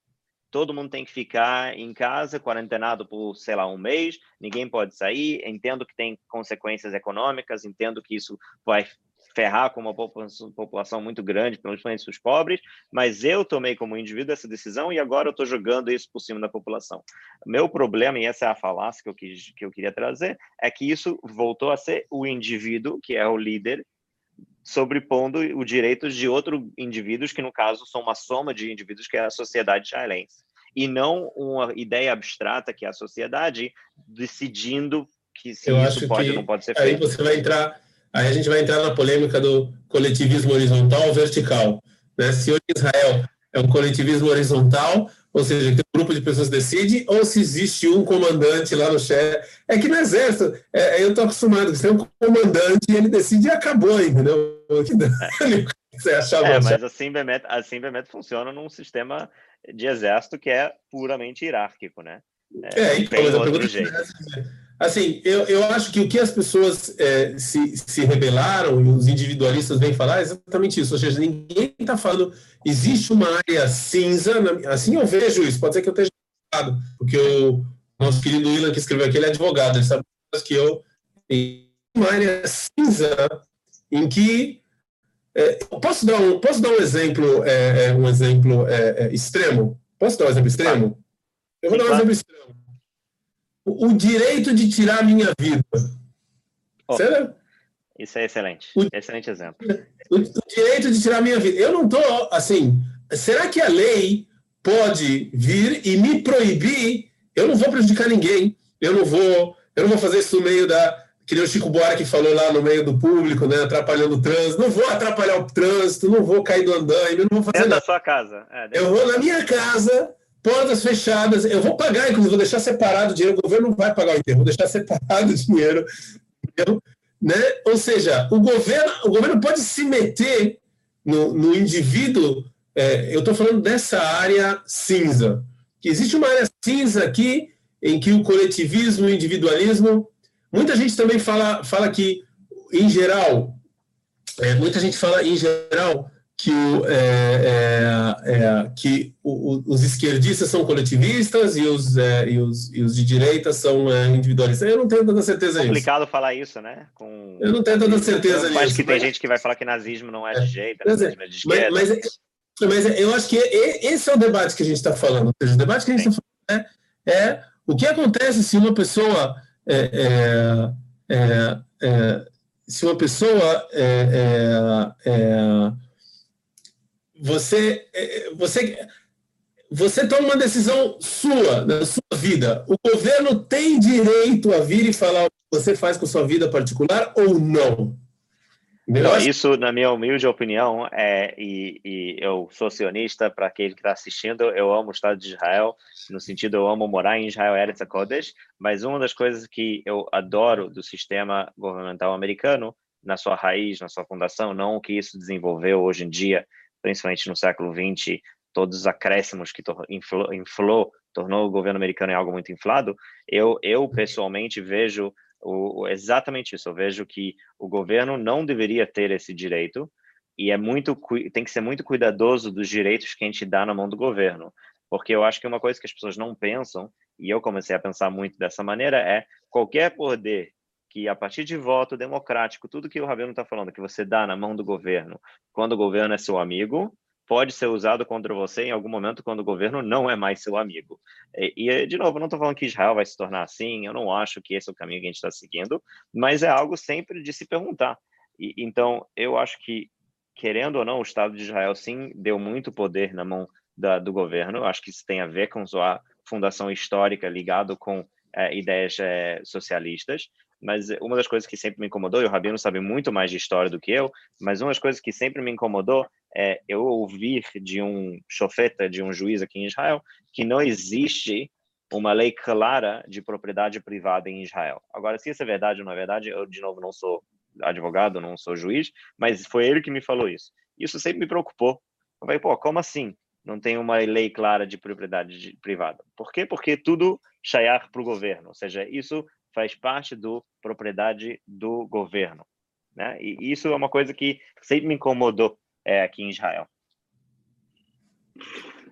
todo mundo tem que ficar em casa, quarentenado por, sei lá, um mês, ninguém pode sair. Entendo que tem consequências econômicas, entendo que isso vai ferrar com uma população muito grande, principalmente os pobres, mas eu tomei como indivíduo essa decisão e agora eu estou jogando isso por cima da população. Meu problema, e essa é a falácia que eu, quis, que eu queria trazer, é que isso voltou a ser o indivíduo, que é o líder, sobrepondo os direitos de outros indivíduos, que no caso são uma soma de indivíduos, que é a sociedade israelense. E não uma ideia abstrata, que é a sociedade, decidindo que se eu isso pode ou não pode ser feito. Aí você vai entrar Aí a gente vai entrar na polêmica do coletivismo horizontal ou vertical. Né? Se hoje Israel é um coletivismo horizontal, ou seja, que um grupo de pessoas decide, ou se existe um comandante lá no chefe. É que no exército, é, eu estou acostumado, você tem um comandante e ele decide e acabou, entendeu? [laughs] Você achava é, mas assim Bemet, assim Bemet funciona num sistema de exército que é puramente hierárquico, né? É, é então, tem outro jeito. Assim, eu, eu acho que o que as pessoas é, se, se rebelaram e os individualistas vêm falar é exatamente isso. Ou seja, ninguém está falando. Existe uma área cinza, assim eu vejo isso, pode ser que eu esteja errado, porque o nosso querido Willan que escreveu aqui, ele é advogado, ele sabe que eu. Uma área cinza em que. É, posso, dar um, posso dar um exemplo, é, é um exemplo é, é, extremo? Posso dar um exemplo extremo? Eu vou dar um exemplo extremo o direito de tirar a minha vida. Oh, isso é excelente. O, excelente exemplo. O, o, direito de tirar a minha vida. Eu não estou, assim, será que a lei pode vir e me proibir? Eu não vou prejudicar ninguém. Eu não vou, eu não vou fazer isso no meio da. Que nem o Chico Buarque falou lá no meio do público, né, atrapalhando o trânsito. Não vou atrapalhar o trânsito, não vou cair do andaime, não vou fazer Dentro nada. da sua casa. É, eu vou na minha casa portas fechadas. Eu vou pagar, inclusive, vou deixar separado o dinheiro. O governo não vai pagar o inteiro, vou deixar separado o dinheiro. Né? Ou seja, o governo, o governo pode se meter no, no indivíduo. É, eu estou falando dessa área cinza. Existe uma área cinza aqui em que o coletivismo, o individualismo. Muita gente também fala, fala que, em geral, é, muita gente fala, em geral, que, o, é, é, é, que o, os esquerdistas são coletivistas e os, é, e os, e os de direita são é, individualistas. Eu não tenho tanta certeza nisso. É complicado falar isso, né? Com... Eu não tenho tanta certeza nisso. Acho que tem gente que vai falar que nazismo não é de direita, nazismo é de esquerda. Mas, mas, mas, eu acho que esse é o debate que a gente está falando. Ou seja, o debate que a gente está falando é, é o que acontece se uma pessoa é, é, é, se uma pessoa você você você toma uma decisão sua, na sua vida. O governo tem direito a vir e falar o que você faz com sua vida particular ou não? Não, isso, na minha humilde opinião, é, e, e eu sou sionista, para aquele que está assistindo, eu amo o Estado de Israel, no sentido eu amo morar em Israel, Eretz Kodesh, mas uma das coisas que eu adoro do sistema governamental americano, na sua raiz, na sua fundação, não o que isso desenvolveu hoje em dia, principalmente no século XX, todos os acréscimos que inflou, inflou tornou o governo americano em algo muito inflado, eu, eu pessoalmente vejo o, exatamente isso. Eu vejo que o governo não deveria ter esse direito e é muito tem que ser muito cuidadoso dos direitos que a gente dá na mão do governo, porque eu acho que uma coisa que as pessoas não pensam e eu comecei a pensar muito dessa maneira é qualquer poder que a partir de voto democrático, tudo que o Rabino está falando, que você dá na mão do governo, quando o governo é seu amigo, pode ser usado contra você em algum momento quando o governo não é mais seu amigo. E, e de novo, não estou falando que Israel vai se tornar assim, eu não acho que esse é o caminho que a gente está seguindo, mas é algo sempre de se perguntar. E, então, eu acho que, querendo ou não, o Estado de Israel sim deu muito poder na mão da, do governo, acho que isso tem a ver com sua fundação histórica ligado com é, ideias é, socialistas, mas uma das coisas que sempre me incomodou, e o Rabino sabe muito mais de história do que eu, mas uma das coisas que sempre me incomodou é eu ouvir de um chofeta, de um juiz aqui em Israel, que não existe uma lei clara de propriedade privada em Israel. Agora, se isso é verdade ou não é verdade, eu, de novo, não sou advogado, não sou juiz, mas foi ele que me falou isso. Isso sempre me preocupou. Eu falei, pô, como assim? Não tem uma lei clara de propriedade privada. Por quê? Porque tudo chaiar para o governo, ou seja, isso faz parte do propriedade do governo. Né? E isso é uma coisa que sempre me incomodou é, aqui em Israel.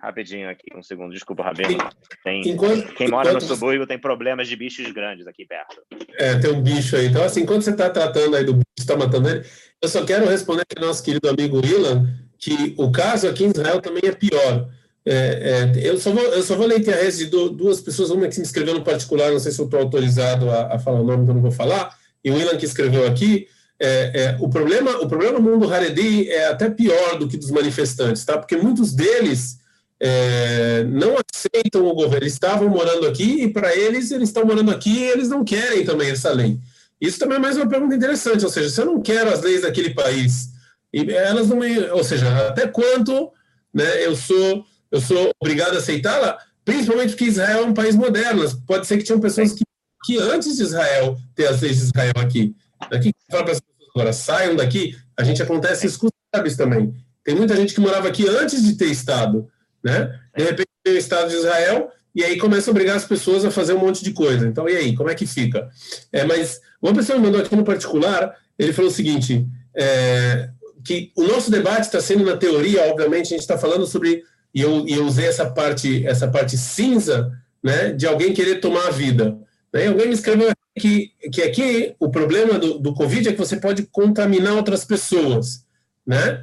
Rapidinho aqui, um segundo, desculpa, Rabino. Tem, enquanto, quem mora no subúrbio tem problemas de bichos grandes aqui perto. É, tem um bicho aí. Então, assim, enquanto você está tratando aí do bicho, está matando ele, eu só quero responder para o nosso querido amigo Ilan que o caso aqui em Israel também é pior. É, é, eu, só vou, eu só vou ler a rede de duas pessoas, uma que me escreveu no particular, não sei se eu estou autorizado a, a, falar o nome, então não vou falar, e o Ilan que escreveu aqui. É, é, o, problema, o problema no mundo Haredi é até pior do que dos manifestantes, tá? porque muitos deles é, não aceitam o governo, eles estavam morando aqui e para eles, eles estão morando aqui e eles não querem também essa lei. Isso também é mais uma pergunta interessante, ou seja, se eu não quero as leis daquele país, e elas não me, ou seja, até quanto né, eu sou eu sou obrigado a aceitá-la, principalmente porque Israel é um país moderno. Pode ser que tinham pessoas que, que antes de Israel ter as leis de Israel aqui. Aqui, fala para as pessoas agora, saiam daqui. A gente acontece isso com os árabes também. Tem muita gente que morava aqui antes de ter Estado, né? De repente tem o Estado de Israel e aí começa a obrigar as pessoas a fazer um monte de coisa. Então, e aí, como é que fica? É, mas uma pessoa me mandou aqui no particular, ele falou o seguinte, é, que o nosso debate está sendo na teoria, obviamente, a gente está falando sobre e eu, eu usei essa parte, essa parte cinza né, de alguém querer tomar a vida. Né? Alguém me escreveu que, que aqui o problema do, do Covid é que você pode contaminar outras pessoas. Né?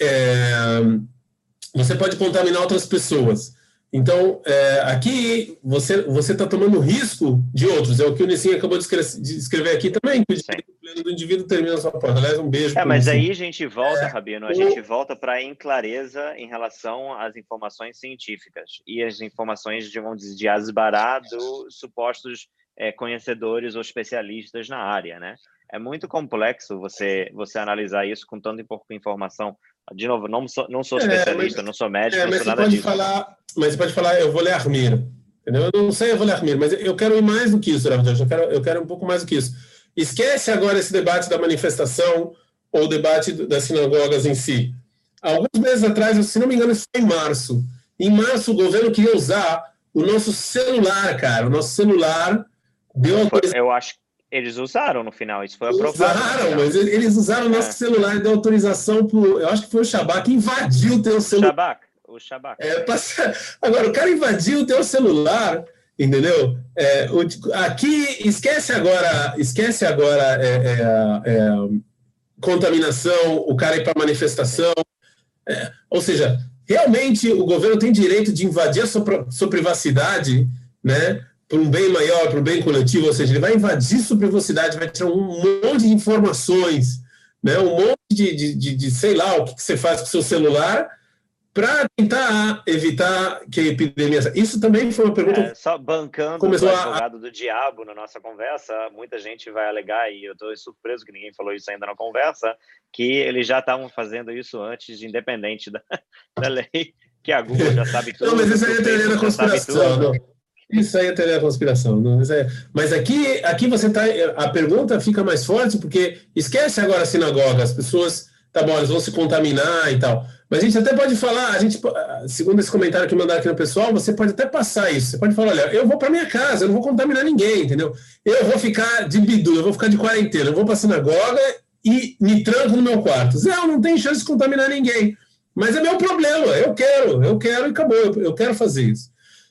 É, você pode contaminar outras pessoas. Então, é, aqui você você está tomando risco de outros. É o que o Nissin acabou de escrever, aqui também, que o do indivíduo termina sua porta. Aliás, um beijo. É, mas aí a gente volta, é, Rabino, a gente volta para a inclareza em relação às informações científicas e as informações, de, de asbará dos supostos é, conhecedores ou especialistas na área, né? É muito complexo você, você analisar isso com tanta pouca informação de novo, não sou, não sou é, especialista, é, mas, não sou médico, é, não sou nada disso. Falar, mas você pode falar, eu vou ler Armir. Entendeu? Eu não sei, eu vou ler Armir, mas eu quero ir mais do que isso, eu quero, eu quero um pouco mais do que isso. Esquece agora esse debate da manifestação ou o debate das sinagogas em si. Alguns meses atrás, se não me engano, isso foi em março. Em março, o governo queria usar o nosso celular, cara. O nosso celular deu uma coisa... Eu acho eles usaram no final, isso foi aprovado. Usaram, mas eles usaram o nosso é. celular e deu autorização para. Eu acho que foi o Shabak que invadiu o teu celular. Shabak, o Shabak. É, passa... [laughs] Agora, o cara invadiu o teu celular, entendeu? É, o... Aqui, esquece agora, esquece agora é, é, é contaminação, o cara ir para manifestação. É, ou seja, realmente o governo tem direito de invadir a sua, sua privacidade, né? Para um bem maior, para um bem coletivo, ou seja, ele vai invadir sua privacidade, vai tirar um monte de informações, né, um monte de, de, de, de sei lá, o que, que você faz com o seu celular, para tentar evitar que a epidemia. Isso também foi uma pergunta. É, só bancando começou o advogado a... do diabo na nossa conversa, muita gente vai alegar, e eu estou surpreso que ninguém falou isso ainda na conversa, que eles já estavam fazendo isso antes, independente da, [laughs] da lei, que a Google já sabe tudo. Não, mas isso aí é teoria da conspiração. Não. Isso aí é teoria da conspiração. Não, é... Mas aqui, aqui você está. A pergunta fica mais forte, porque esquece agora a sinagoga, as pessoas, tá bom, elas vão se contaminar e tal. Mas a gente até pode falar, a gente, segundo esse comentário que mandaram aqui no pessoal, você pode até passar isso. Você pode falar, olha, eu vou para minha casa, eu não vou contaminar ninguém, entendeu? Eu vou ficar de bidu, eu vou ficar de quarentena, eu vou para sinagoga e me tranco no meu quarto. Não, não tem chance de contaminar ninguém. Mas é meu problema, eu quero, eu quero e acabou, eu, eu quero fazer isso.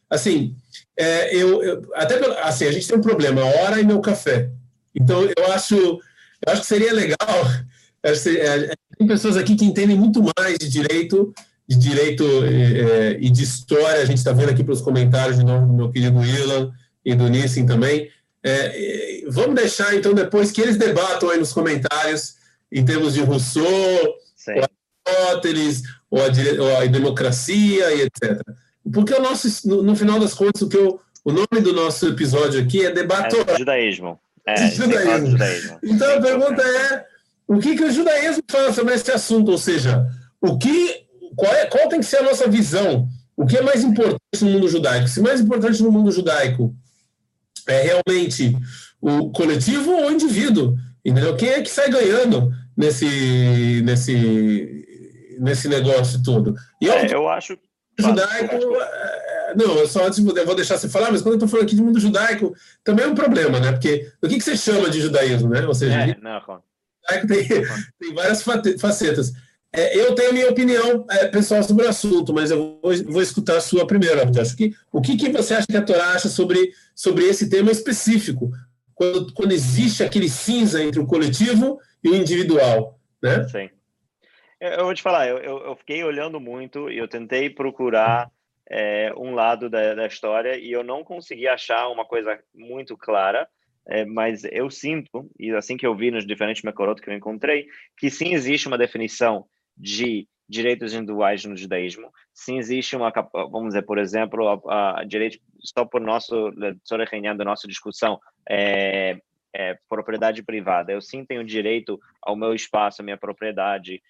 Assim, é, eu, eu, até assim, a gente tem um problema, hora e meu café. Então, eu acho, eu acho que seria legal. [laughs] É, tem pessoas aqui que entendem muito mais de direito, de direito é, e de história. A gente está vendo aqui pelos comentários de novo do meu querido Ilan e do Nissin também. É, vamos deixar, então, depois que eles debatam aí nos comentários em termos de Rousseau, Aristóteles, ou a, ou a democracia e etc. Porque o nosso, no, no, final das contas, o, que eu, o nome do nosso episódio aqui é debater. É, judaísmo. É, [laughs] judaísmo. judaísmo. Então a pergunta é o que, que o judaísmo fala sobre esse assunto, ou seja, o que, qual, é, qual tem que ser a nossa visão? O que é mais importante no mundo judaico? Se mais importante no mundo judaico é realmente o coletivo ou o indivíduo? Entendeu? Quem é que sai ganhando nesse, nesse, nesse negócio todo? Eu, é, eu acho judaico. É, não, eu só antes eu vou deixar você falar, mas quando eu estou falando aqui de mundo judaico, também é um problema, né? Porque o que, que você chama de judaísmo, né? Ou seja, é, não, tem, tem várias facetas. É, eu tenho a minha opinião é, pessoal sobre o assunto, mas eu vou, vou escutar a sua primeiro, Acho que, o que, que você acha que a Torá acha sobre, sobre esse tema específico? Quando, quando existe aquele cinza entre o coletivo e o individual, né? Sim. Eu vou te falar, eu, eu, eu fiquei olhando muito e eu tentei procurar é, um lado da, da história e eu não consegui achar uma coisa muito clara é, mas eu sinto, e assim que eu vi nos diferentes Mekorot que eu encontrei, que sim existe uma definição de direitos individuais no judaísmo, sim existe uma, vamos dizer, por exemplo, a, a direito, só por nosso, da nossa discussão, é, é, propriedade privada. Eu sim tenho direito ao meu espaço, à minha propriedade,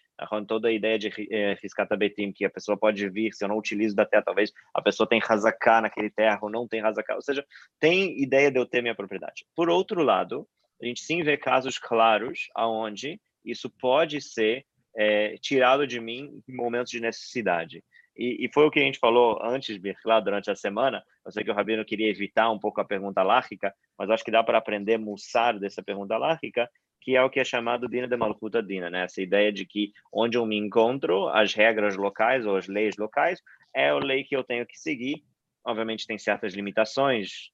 toda a ideia de é, betim, que a pessoa pode vir, se eu não utilizo da terra, talvez a pessoa tem razaká naquele terra ou não tem razaká, ou seja, tem ideia de eu ter minha propriedade. Por outro lado, a gente sim vê casos claros aonde isso pode ser é, tirado de mim em momentos de necessidade. E, e, foi o que a gente falou antes, lá durante a semana. Eu sei que o Rabino queria evitar um pouco a pergunta lárgica, mas acho que dá para aprender mussar dessa pergunta lárgica, que é o que é chamado Dina de Malkuta Dina, né? Essa ideia de que onde eu me encontro, as regras locais ou as leis locais é a lei que eu tenho que seguir. Obviamente tem certas limitações,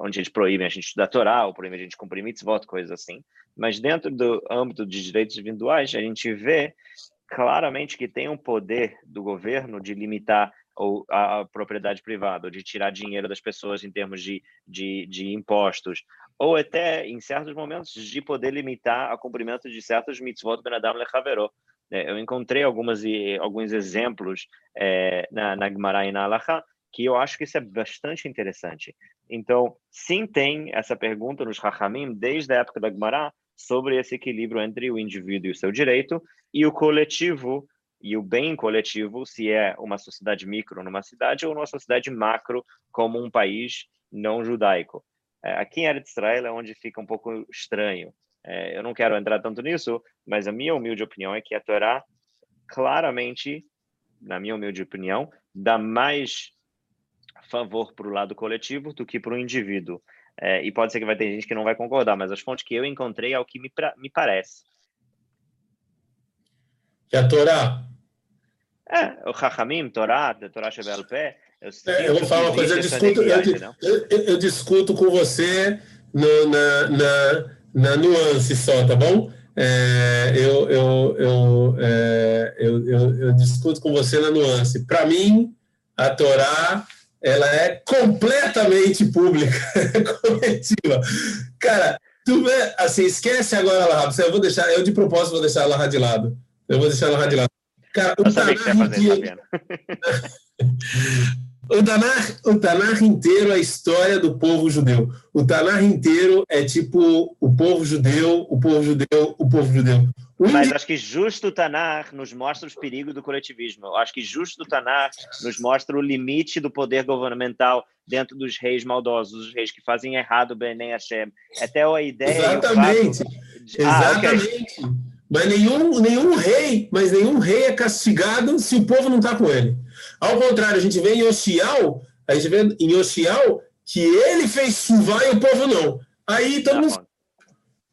onde eles proíbem a gente estudar Torá, ou proíbem a gente cumprir mitzvot, coisas assim. Mas dentro do âmbito de direitos individuais, a gente vê claramente que tem um poder do governo de limitar ou a, propriedade privada, ou de tirar dinheiro das pessoas em termos de, de, de impostos, ou até, em certos momentos, de poder limitar o cumprimento de certos mitzvot ben adam lechaveró. É, eu encontrei algumas, alguns exemplos é, na, na Gemara e na Alaha que eu acho que isso é bastante interessante. Então, sim tem essa pergunta nos Rahamim, desde a época da Gemara, sobre esse equilíbrio entre o indivíduo e o seu direito e o coletivo e o bem coletivo, se é uma sociedade micro numa cidade ou uma sociedade macro como um país não judaico. É, aqui em Eretz Israel é onde fica um pouco estranho. É, eu não quero entrar tanto nisso, mas a minha humilde opinião é que a Torá claramente, na minha humilde opinião, dá mais favor para o lado coletivo do que para o indivíduo. É, e pode ser que vai ter gente que não vai concordar, mas as fontes que eu encontrei é o que me, pra, me parece. Que a Torá? É, o Chachamim, Torá, Torá Shebel Pé, eu, é, eu vou falar uma coisa, eu discuto, eu, eu, eu, discuto com você no, na, na, na, nuance só, tá bom? É, eu, eu, eu, é, eu, eu, eu, discuto com você na nuance. Para mim, a Torá ela é completamente pública, [laughs] coletiva. Cara, tu assim, esquece agora a Lahab. Eu vou deixar, eu de propósito vou deixar a Lahab de lado. Eu vou deixar a Lahab de lado. Cara, o Tanakh inteiro... [laughs] o Tanakh, o Tanakh inteiro é a história do povo judeu. O Tanakh inteiro é tipo o povo judeu, o povo judeu, o povo judeu. Mas acho que justo o Tanar nos mostra os perigos do coletivismo. Eu acho que justo o Tanar nos mostra o limite do poder governamental dentro dos reis maldosos, os reis que fazem errado Benem Hashem. Até a ideia. Exatamente. De... Exatamente. Ah, okay. Mas nenhum, nenhum rei, mas nenhum rei é castigado se o povo não está com ele. Ao contrário, a gente vê em Oxial, a gente vê em Oxial que ele fez chuva e o povo não. Aí todo mundo.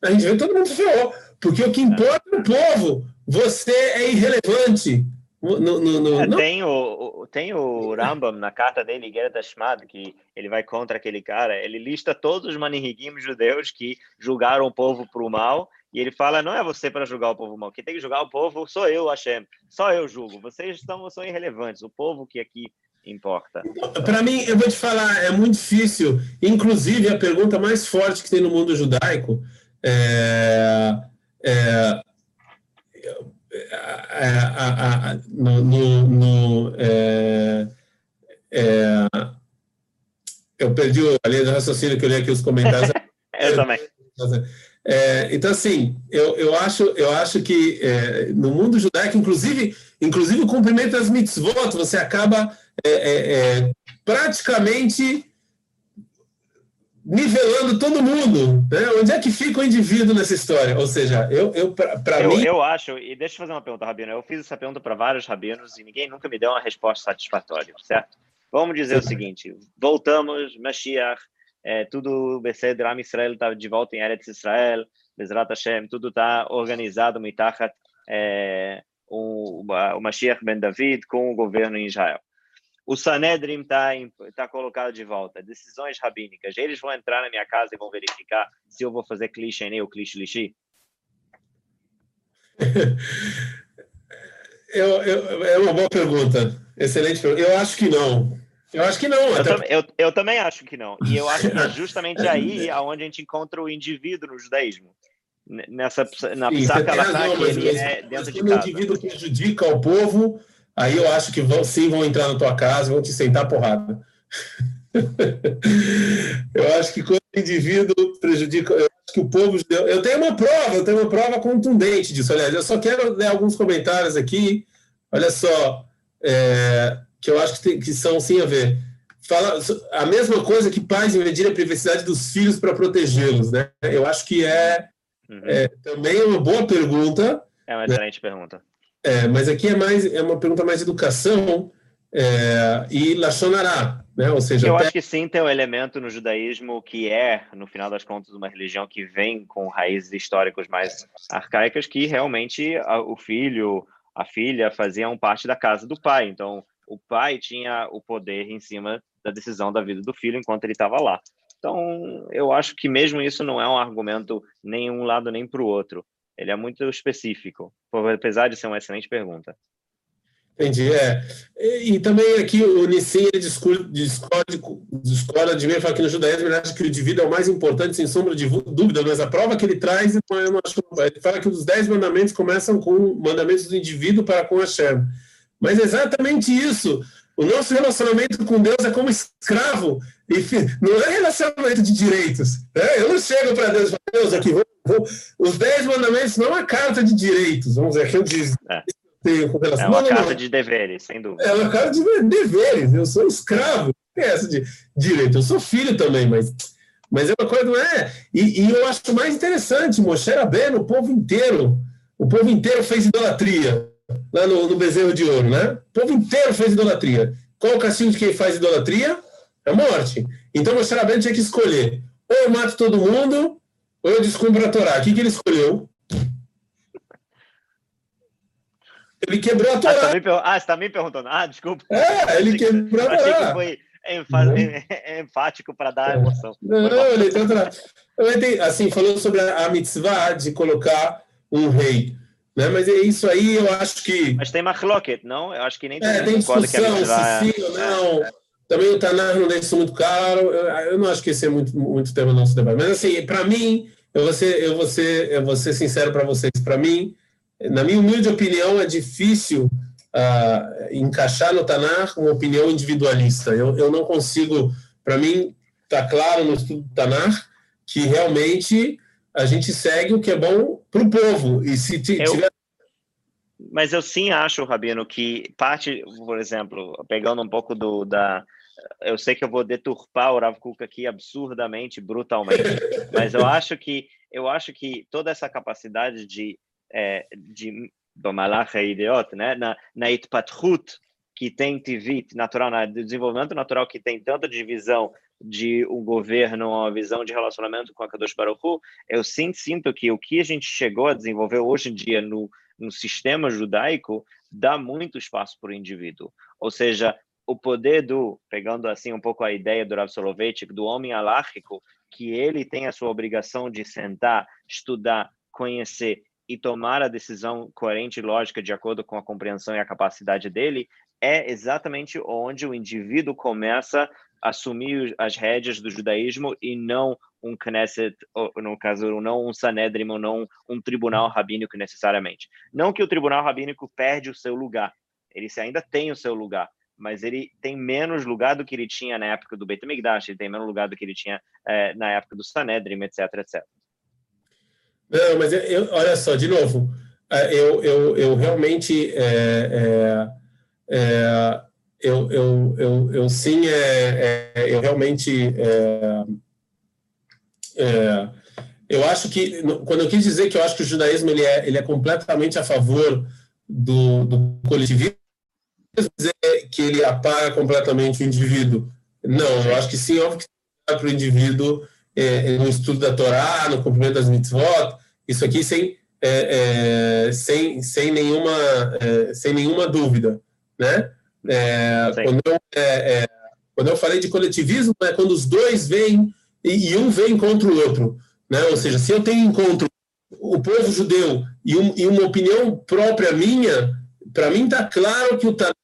A gente vê todo mundo ferrou. Porque o que importa é o povo. Você é irrelevante. No, no, no, é, tem, o, tem o Rambam na carta dele, Gerda Ashmad, que ele vai contra aquele cara. Ele lista todos os manihigim judeus que julgaram o povo para o mal. E ele fala: não é você para julgar o povo mal. Quem tem que julgar o povo sou eu, Hashem. Só eu julgo. Vocês são, são irrelevantes. O povo que aqui importa. Para mim, eu vou te falar, é muito difícil. Inclusive, a pergunta mais forte que tem no mundo judaico é é, é, no, no, no é, é, eu perdi a linha de raciocínio que eu li aqui os comentários. [laughs] eu também. É, então, assim, eu, eu, acho, eu acho que é, no mundo judaico, inclusive, inclusive o cumprimento das mitzvot, você acaba é, praticamente nivelando todo mundo. Né? Onde é que fica o indivíduo nessa história? Ou seja, eu, eu para mim. Eu acho, e deixa eu fazer uma pergunta, Rabino. Eu fiz essa pergunta para vários rabinos e ninguém nunca me deu uma resposta satisfatória, certo? Vamos dizer o seguinte: voltamos, Mashiach, é, tudo, Besed, Ram Israel está de volta em Eretz Israel, Bezrat Hashem, tudo está organizado, Mitachat, é, o, o Mashiach Ben David com o governo em Israel o Sanedrim está tá colocado de volta, decisões rabínicas, eles vão entrar na minha casa e vão verificar se eu vou fazer clichê ou clichê lixi? [laughs] Eu, eu, é uma boa pergunta, excelente pergunta. Eu acho que não. Eu acho que não. Eu, até... eu, eu, também acho que não. E eu acho que é [laughs] justamente aí aonde a gente encontra o indivíduo no judaísmo. Nessa, na psacalacá que ele é dentro de casa. o indivíduo prejudica o povo, Aí eu acho que vão, sim vão entrar na tua casa, vão te sentar porrada. [laughs] eu acho que quando o indivíduo prejudica, eu acho que o povo. Eu tenho uma prova, eu tenho uma prova contundente disso. Aliás, eu só quero ler alguns comentários aqui. Olha só, é, que eu acho que, tem, que são sim a ver. Fala a mesma coisa que pais invadir a privacidade dos filhos para protegê-los, né? Eu acho que é, uhum. é também uma boa pergunta. É uma excelente né? pergunta. É, mas aqui é mais é uma pergunta mais de educação é, e Lachonará, né? Ou seja, eu até... acho que sim tem um elemento no judaísmo que é, no final das contas, uma religião que vem com raízes históricas mais arcaicas, que realmente a, o filho, a filha faziam parte da casa do pai. Então, o pai tinha o poder em cima da decisão da vida do filho enquanto ele estava lá. Então, eu acho que mesmo isso não é um argumento nem um lado nem para o outro. Ele é muito específico, apesar de ser uma excelente pergunta. Entendi, é. E, e também aqui o Nissim discorda, discorda de mim, fala que no judaísmo ele acha que o indivíduo é o mais importante, sem sombra de dúvida, mas a prova que ele traz, eu não acho, ele fala que os dez mandamentos começam com mandamentos do indivíduo para com Hashem. Mas é exatamente isso. O nosso relacionamento com Deus é como escravo, [laughs] não é relacionamento de direitos. Né? Eu não chego para Deus e falo, Deus, aqui, vou os Dez Mandamentos não é uma carta de direitos, vamos dizer, que eu disse. É. É uma não, carta não. de deveres, sem dúvida. É uma carta de deveres. Eu sou escravo. É essa de direito. Eu sou filho também, mas, mas é uma coisa, não é? E, e eu acho mais interessante, Moshe Rabbeinu, o povo inteiro, o povo inteiro fez idolatria lá no, no bezerro de ouro, né? O povo inteiro fez idolatria. Qual o castigo de quem faz idolatria? É morte. Então Moshe Rabbeinu tinha que escolher. Ou eu mato todo mundo, ou eu descumpro a Torá? O que, que ele escolheu? Ele quebrou a Torá. Ah, você tá ah, está me perguntando. Ah, desculpa. É, ele [laughs] quebrou a Torá. Que foi enfático para dar emoção. Não, não ele tem assim, falou sobre a mitzvah de colocar um rei. Né? Mas é isso aí, eu acho que. Mas tem machloket, não? Eu acho que nem é, tem discussão, que a mitzvah... se sim ou não. É, é. também o Tanar não deixa isso muito claro. Eu, eu, não acho que esse é muito, muito tema do nosso debate. Mas, assim, para mim, eu vou ser, eu vou ser, eu vou ser sincero para vocês. Para mim, na minha humilde opinião, é difícil uh, encaixar no Tanar uma opinião individualista. Eu, eu não consigo. Para mim, está claro no estudo do Tanar que realmente a gente segue o que é bom para o povo. E se tiver mas eu sim acho, Rabino, que parte, por exemplo, pegando um pouco do da eu sei que eu vou deturpar o Rav Kuk aqui absurdamente, brutalmente, [laughs] mas eu acho que eu acho que toda essa capacidade de é, de do malach idiot, né, na na itpatrut que tem tivit natural, na desenvolvimento natural que tem tanta divisão de um governo, uma visão de relacionamento com a Kadosh Baruch Hu, eu sim sinto que o que a gente chegou a desenvolver hoje em dia no no sistema judaico dá muito espaço para o indivíduo. Ou seja, o poder do, pegando assim um pouco a ideia do Rav Soloveitchik, do homem alárquico, que ele tem a sua obrigação de sentar, estudar, conhecer e tomar a decisão coerente e lógica de acordo com a compreensão e a capacidade dele, é exatamente onde o indivíduo começa assumir as rédeas do judaísmo e não um Knesset, ou, no caso, não um Sanedrim, ou não um tribunal rabínico necessariamente. Não que o tribunal rabínico perde o seu lugar, ele ainda tem o seu lugar, mas ele tem menos lugar do que ele tinha na época do Beit HaMikdash, ele tem menos lugar do que ele tinha é, na época do Sanedrim, etc, etc. Não, mas eu, eu, olha só, de novo, é, eu, eu, eu realmente é, é, é, eu, eu, eu, eu sim é, é, eu realmente é, eu acho que, quando eu quis dizer que eu acho que o judaísmo ele é, ele é completamente a favor do, do coletivismo, dizer que ele apaga completamente o indivíduo. Não, eu acho que sim, óbvio que para o indivíduo é, no estudo da Torá, no cumprimento das mitzvot, isso aqui sem, é, é, sem, sem, nenhuma, é, sem nenhuma dúvida. Né? É, quando, eu, é, quando eu falei de coletivismo, é quando os dois vêm e, e um vem contra o outro. Né? Ou seja, se eu tenho encontro o povo judeu e, um, e uma opinião própria minha, para mim está claro que o Tanar,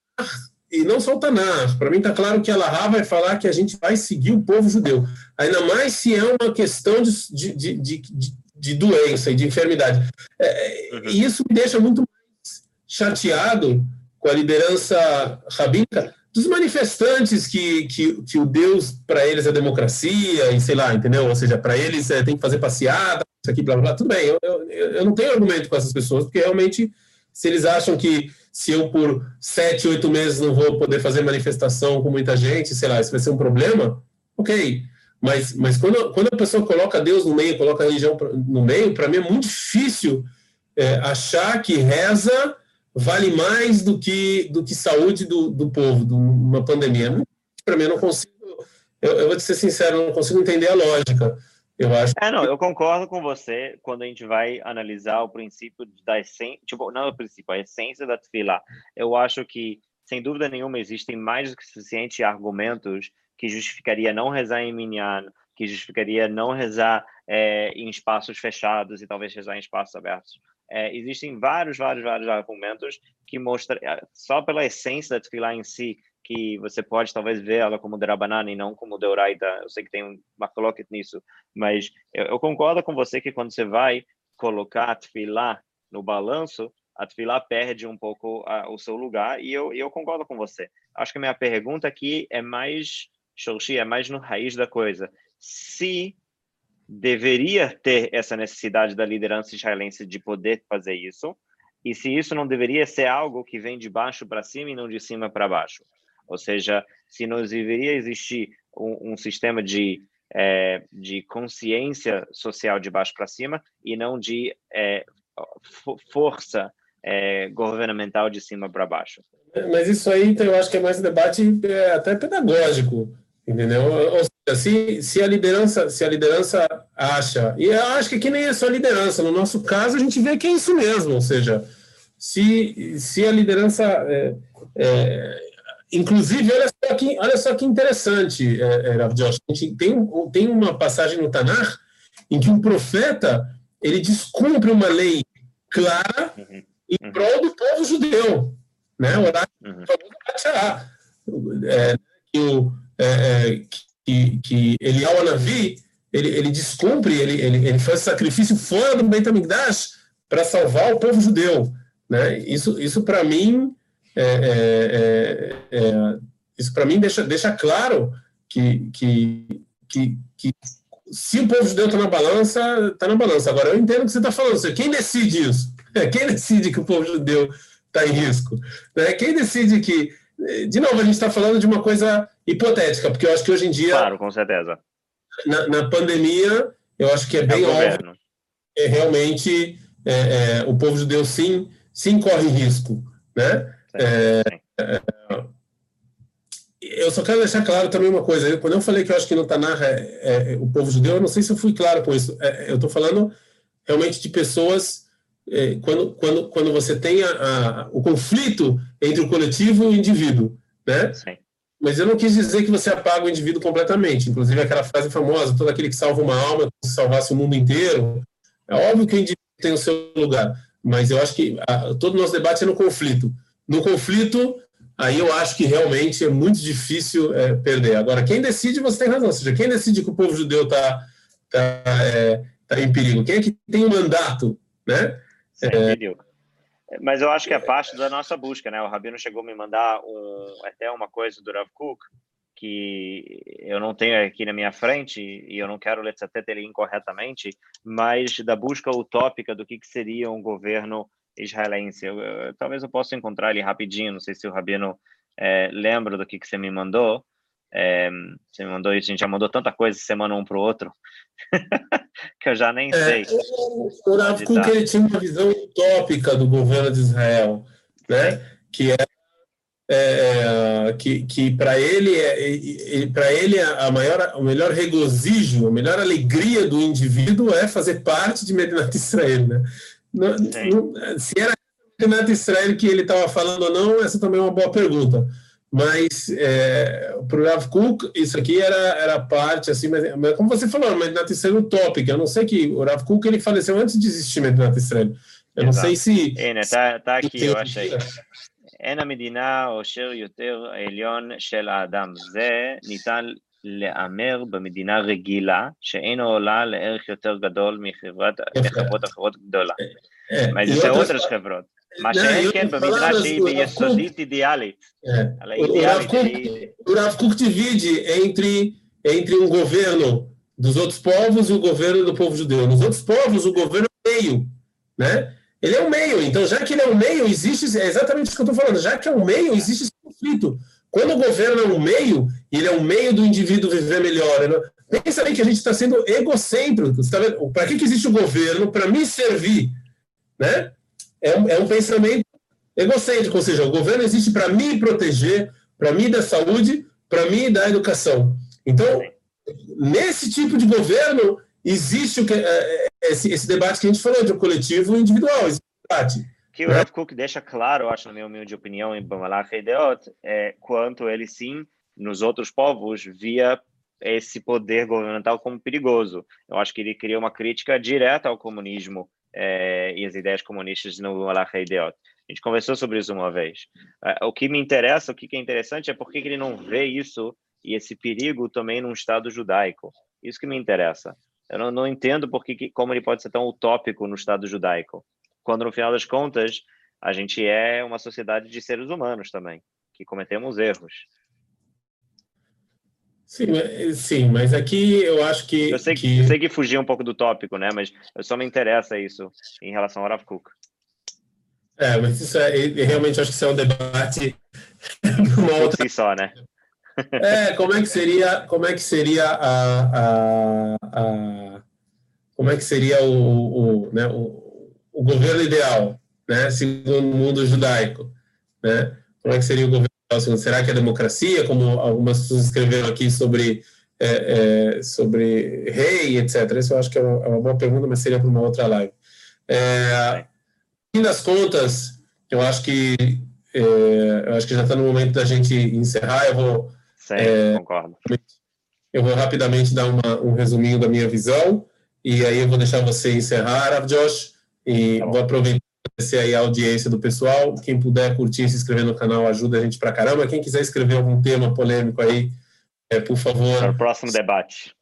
e não só o Tanar, para mim está claro que a Lahá vai falar que a gente vai seguir o povo judeu. Ainda mais se é uma questão de, de, de, de, de doença e de enfermidade. É, uhum. E isso me deixa muito mais chateado com a liderança rabínica, dos manifestantes que, que, que o Deus, para eles, é democracia, e sei lá, entendeu? Ou seja, para eles é, tem que fazer passeada, isso aqui, blá, blá, blá. Tudo bem, eu, eu, eu não tenho argumento com essas pessoas, porque realmente, se eles acham que se eu por sete, oito meses não vou poder fazer manifestação com muita gente, sei lá, isso vai ser um problema, ok. Mas, mas quando, quando a pessoa coloca Deus no meio, coloca a religião no meio, para mim é muito difícil é, achar que reza vale mais do que, do que saúde do, do povo, de uma pandemia. Para mim, eu não consigo, eu, eu, vou te ser sincero, não consigo entender a lógica. Eu acho. É, não, eu concordo com você quando a gente vai analisar o princípio da essência, tipo, não o princípio, a essência da tefilá. Eu acho que, sem dúvida nenhuma, existem mais do que suficientes argumentos que justificaria não rezar em minyan, que justificaria não rezar é, em espaços fechados e talvez rezar em espaços abertos. É, existem vários, vários, vários argumentos que mostram, é, só pela essência da tefilá em si, que você pode talvez ver ela como Derabanan e não como Deoraita. Eu sei que tem uma coloque nisso, mas eu, eu, concordo com você que quando você vai colocar a tefilá no balanço, a tefilá perde um pouco a, o seu lugar e eu, eu concordo com você. Acho que a minha pergunta aqui é mais, Shorshi, é mais no raiz da coisa. Se deveria ter essa necessidade da liderança israelense de poder fazer isso, e se isso não deveria ser algo que vem de baixo para cima e não de cima para baixo. Ou seja, se não deveria existir um, um sistema de, é, de consciência social de baixo para cima e não de é, força é, governamental de cima para baixo. Mas isso aí, então, eu acho que é mais um debate é, até pedagógico, entendeu? Ou se, se, a liderança se a liderança acha e eu acho que aqui nem é só liderança no nosso caso a gente vê que é isso mesmo ou seja se, se a liderança é, é, inclusive olha só que olha só que interessante é, é, a gente tem tem uma passagem no Tanar em que um profeta ele descumpre uma lei clara uhum. em uhum. prol do povo judeu né uhum. é, que o é, que, que Eliyahu Anavi, ele, ele descumpre, ele, ele, ele faz sacrifício fora do Beit HaMikdash para salvar o povo judeu. Né? Isso, isso para mim, é, é, é, é isso para mim deixa, deixa claro que, que, que, que se o povo judeu está na balança, está na balança. Agora, eu entendo o que você está falando. Quem decide isso? [laughs] Quem decide que o povo judeu está em risco? Né? Quem decide que. De novo, a gente está falando de uma coisa hipotética, porque eu acho que hoje em dia. Claro, com certeza. Na, na pandemia, eu acho que é, é bem óbvio. É realmente é, é, o povo judeu sim, sim corre risco. Né? É, é, eu só quero deixar claro também uma coisa. Quando eu falei que eu acho que no Tanakh é, é, o povo judeu, eu não sei se eu fui claro com isso. É, eu estou falando realmente de pessoas. É, quando, quando, quando você tem a, a, o conflito entre o coletivo e o indivíduo, né? Sim. Mas eu não quis dizer que você apaga o indivíduo completamente. Inclusive aquela frase famosa: todo aquele que salva uma alma, se salvasse o mundo inteiro. É óbvio que o indivíduo tem o seu lugar, mas eu acho que a, todo o nosso debate é no conflito. No conflito, aí eu acho que realmente é muito difícil é, perder. Agora, quem decide, você tem razão, ou seja, quem decide que o povo judeu está tá, é, tá em perigo? Quem é que tem o um mandato, né? É, mas eu acho que é parte da nossa busca, né? O Rabino chegou a me mandar um, até uma coisa do Rav Cook, que eu não tenho aqui na minha frente e eu não quero ler até ele incorretamente, mas da busca utópica do que, que seria um governo israelense. Eu, eu, talvez eu possa encontrar ele rapidinho, não sei se o Rabino é, lembra do que, que você me mandou. É, você me mandou isso, a gente já mandou tanta coisa semana um para o outro, que eu já nem é, sei. O Rav Kuk ele tinha uma visão utópica do governo de Israel, né? que é, é que, que para ele é, para ele a maior o melhor regozijo a melhor alegria do indivíduo é fazer parte de Medinat Israel né não, não, se era Renato Israel que ele estava falando ou não, essa também é uma boa pergunta. Mas é, para o Rav Kuk, isso aqui era, era parte, assim, mas, mas como você falou, Medinat Israel utópica. Eu não sei que o Rav Kuk ele faleceu antes de existir Medinat Israel. Eu não sei se. Está tá aqui, eu achei. אין המדינה אושר יותר העליון של האדם. זה ניתן להמר במדינה רגילה, שאינו עולה לערך יותר גדול מחברות אחרות גדולה. mas isso é Ma c'è é que é Midrash me Yesodit ideale. É. é o, Rav Kuk, o Rav divide entre, entre um governo dos outros povos e o governo do povo judeu. Nos outros povos, o governo é o meio, né? Ele é o meio, então já que ele é o meio, existe, é exatamente isso que eu estou falando, já que é o meio, existe esse conflito. Quando o governo é o meio, ele é o meio do indivíduo viver melhor. Não... Pensa aí que a gente está sendo egocêntrico. Tá para que, que existe o governo? Para me servir, né? É, um, é um pensamento egocêntrico, ou seja, o governo existe para me proteger, para me dar saúde, para me dar educação. Então, nesse tipo de governo, existe o que, é, é, esse, esse, debate que a gente falou de um coletivo individual. Esse debate que o Rav Cook deixa claro, eu acho, na minha humilde opinião, em Bamalach Heideot, é quanto ele sim, nos outros povos, via esse poder governamental como perigoso. Eu acho que ele cria uma crítica direta ao comunismo é, e as ideias comunistas no Bamalach Heideot. A gente conversou sobre isso uma vez. É, o que me interessa, o que é interessante, é por que ele não vê isso e esse perigo também num Estado judaico. Isso que me interessa. Eu não, não entendo por que, como ele pode ser tão utópico no Estado judaico quando no final das contas a gente é uma sociedade de seres humanos também, que cometemos erros. Sim, sim, mas aqui eu acho que. Eu sei que, Eu sei que fugi um pouco do tópico, né? Mas eu só me interessa isso em relação ao Rav Cook. É, mas isso é, realmente acho que isso é um debate [laughs] uma outra... si só, né? é, como é que seria, como é que seria a, a, a como é que seria o, o, né, o o governo ideal, né, segundo o mundo judaico, né? Como é que seria o governo? Será que é democracia, como algumas pessoas escreveram aqui sobre é, é, sobre rei, etc. Isso eu acho que é uma, é uma boa pergunta, mas seria para uma outra live. É, fim das contas, eu acho que é, eu acho que já está no momento da gente encerrar. Eu vou Sim, é, concordo. Eu vou rapidamente dar uma, um resuminho da minha visão e aí eu vou deixar você encerrar, Josh. E tá vou aproveitar agradecer aí a audiência do pessoal. Quem puder curtir, se inscrever no canal ajuda a gente pra caramba. Quem quiser escrever algum tema polêmico aí, é, por favor. Para o próximo debate.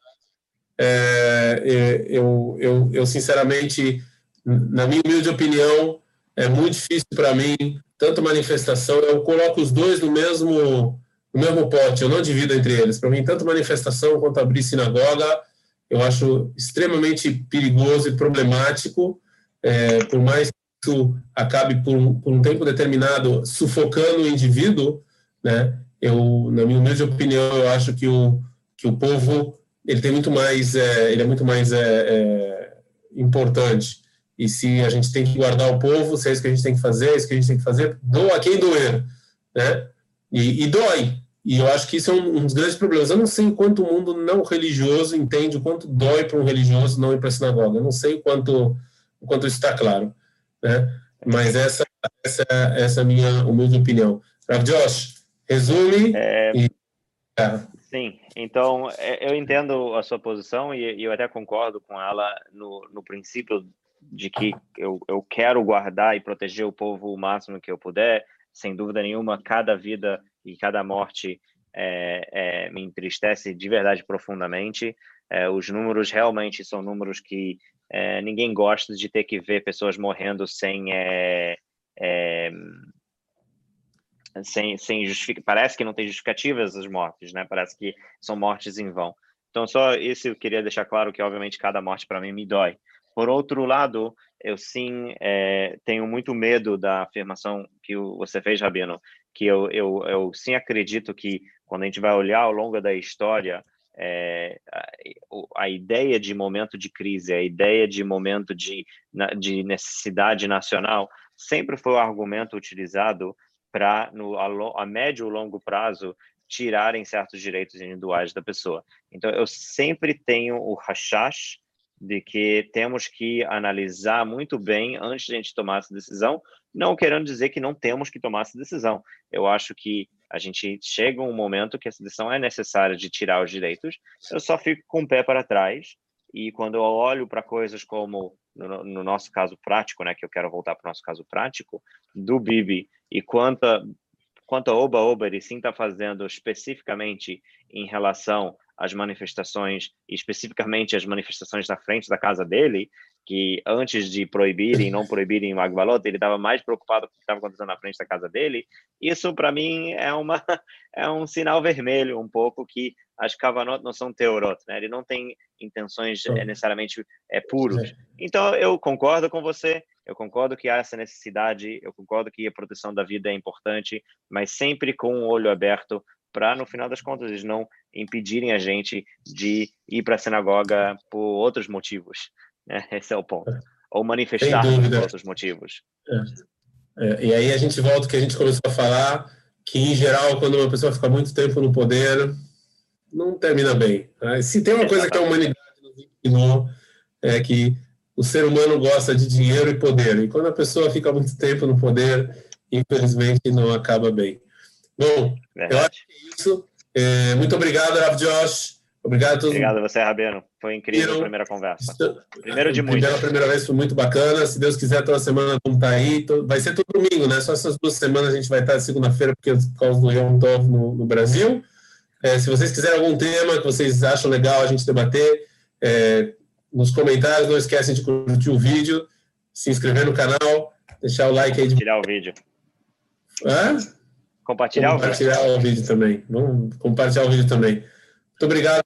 É, é, eu, eu, eu, sinceramente, na minha humilde opinião, é muito difícil para mim, tanto manifestação, eu coloco os dois no mesmo, no mesmo pote, eu não divido entre eles. Para mim, tanto manifestação quanto abrir sinagoga, eu acho extremamente perigoso e problemático, é, por mais isso acabe por um, por um tempo determinado sufocando o indivíduo, né? Eu, na minha humilde opinião, eu acho que o que o povo ele tem muito mais, é, ele é muito mais é, é, importante. E se a gente tem que guardar o povo, se é isso que a gente tem que fazer, é isso que a gente tem que fazer, doa quem doer, né? E, e dói. E eu acho que isso é um, um, dos grandes problemas. Eu não sei quanto o mundo não religioso entende o quanto dói para um religioso não ir para a sinagoga. Eu não sei o quanto, o quanto isso está claro, né? Mas essa, essa, essa é a minha humilde opinião. Rav Josh, resume é... e... É. Sim, então é, eu entendo a sua posição e, eu até concordo com ela no, no princípio de que eu, eu quero guardar e proteger o povo o máximo que eu puder. Sem dúvida nenhuma, cada vida e cada morte é, é, me entristece de verdade profundamente. É, os números realmente são números que é, ninguém gosta de ter que ver pessoas morrendo sem é, é, sem, sem justific... parece que não tem justificativas as mortes, né? Parece que são mortes em vão. Então, só isso eu queria deixar claro que, obviamente, cada morte para mim me dói. Por outro lado, eu sim é, tenho muito medo da afirmação que você fez, Rabino, que eu, eu, eu sim acredito que quando a gente vai olhar ao longo da história, é, a, ideia de momento de crise, a ideia de momento de, de necessidade nacional, sempre foi o argumento utilizado para, a, a médio ou longo prazo, tirarem certos direitos individuais da pessoa. Então, eu sempre tenho o rashash de que temos que analisar muito bem antes de a gente tomar essa decisão, não querendo dizer que não temos que tomar essa decisão. Eu acho que a gente chega um momento que essa decisão é necessária de tirar os direitos, eu só fico com o pé para trás e quando eu olho para coisas como no, no, nosso caso prático, né, que eu quero voltar para o nosso caso prático, do Bibi e quanta, quanto a Oba Oba ele sim está fazendo especificamente em relação às manifestações, especificamente as manifestações na frente da casa dele, que antes de proibirem, não [laughs] proibirem o Agbalot, ele estava mais preocupado com o que estava acontecendo na frente da casa dele. Isso, para mim, é, uma, [laughs] é um sinal vermelho, um pouco, que as Kavanot não são teorot, né? Ele não tem intenções é, necessariamente é, puros. Então, eu concordo com você, eu concordo que há essa necessidade, eu concordo que a proteção da vida é importante, mas sempre com o um olho aberto para, no final das contas, eles não impedirem a gente de ir para a sinagoga por outros motivos. [laughs] Esse é o ponto. Ou manifestar por outros motivos. É. É, e aí a gente volta que a gente começou a falar que, em geral, quando uma pessoa fica muito tempo no poder, não termina bem. Né? Se tem uma coisa que a humanidade nos ensinou, é que o ser humano gosta de dinheiro e poder. E quando a pessoa fica muito tempo no poder, infelizmente não acaba bem. Bom, Verdade. eu acho que é isso. É, muito obrigado, Rav Josh. Obrigado a todos. Obrigado a você, Rabino. Foi incrível a primeira conversa. Primeiro de muito. A primeira vez foi muito bacana. Se Deus quiser, toda semana vamos estar aí. Vai ser todo domingo, né? Só essas duas semanas a gente vai estar segunda-feira, porque por causa do Yom Tov no, no Brasil. É, se vocês quiserem algum tema que vocês acham legal a gente debater, é, nos comentários, não esquecem de curtir o vídeo, se inscrever no canal, deixar o like aí. De... Compartilhar o vídeo. Hã? Compartilhar, compartilhar o, vídeo. o vídeo também. Vamos compartilhar o vídeo também. Muito obrigado,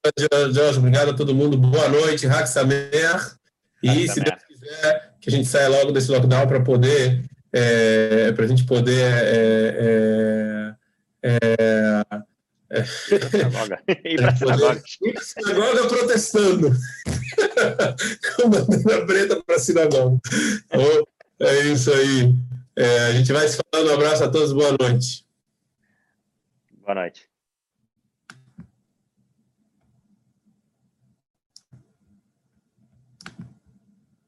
Jorge. Obrigado a todo mundo. Boa noite, Hack Samer. E se Deus quiser, que a gente saia logo desse lockdown para poder, é, para a gente poder é, é, é, [laughs] Ir para a sinagoga. Ir para a sinagoga protestando. [laughs] Mandando a preta para a sinagoga. Então, é isso aí. É, a gente vai se falando. Um abraço a todos. Boa noite. Boa noite.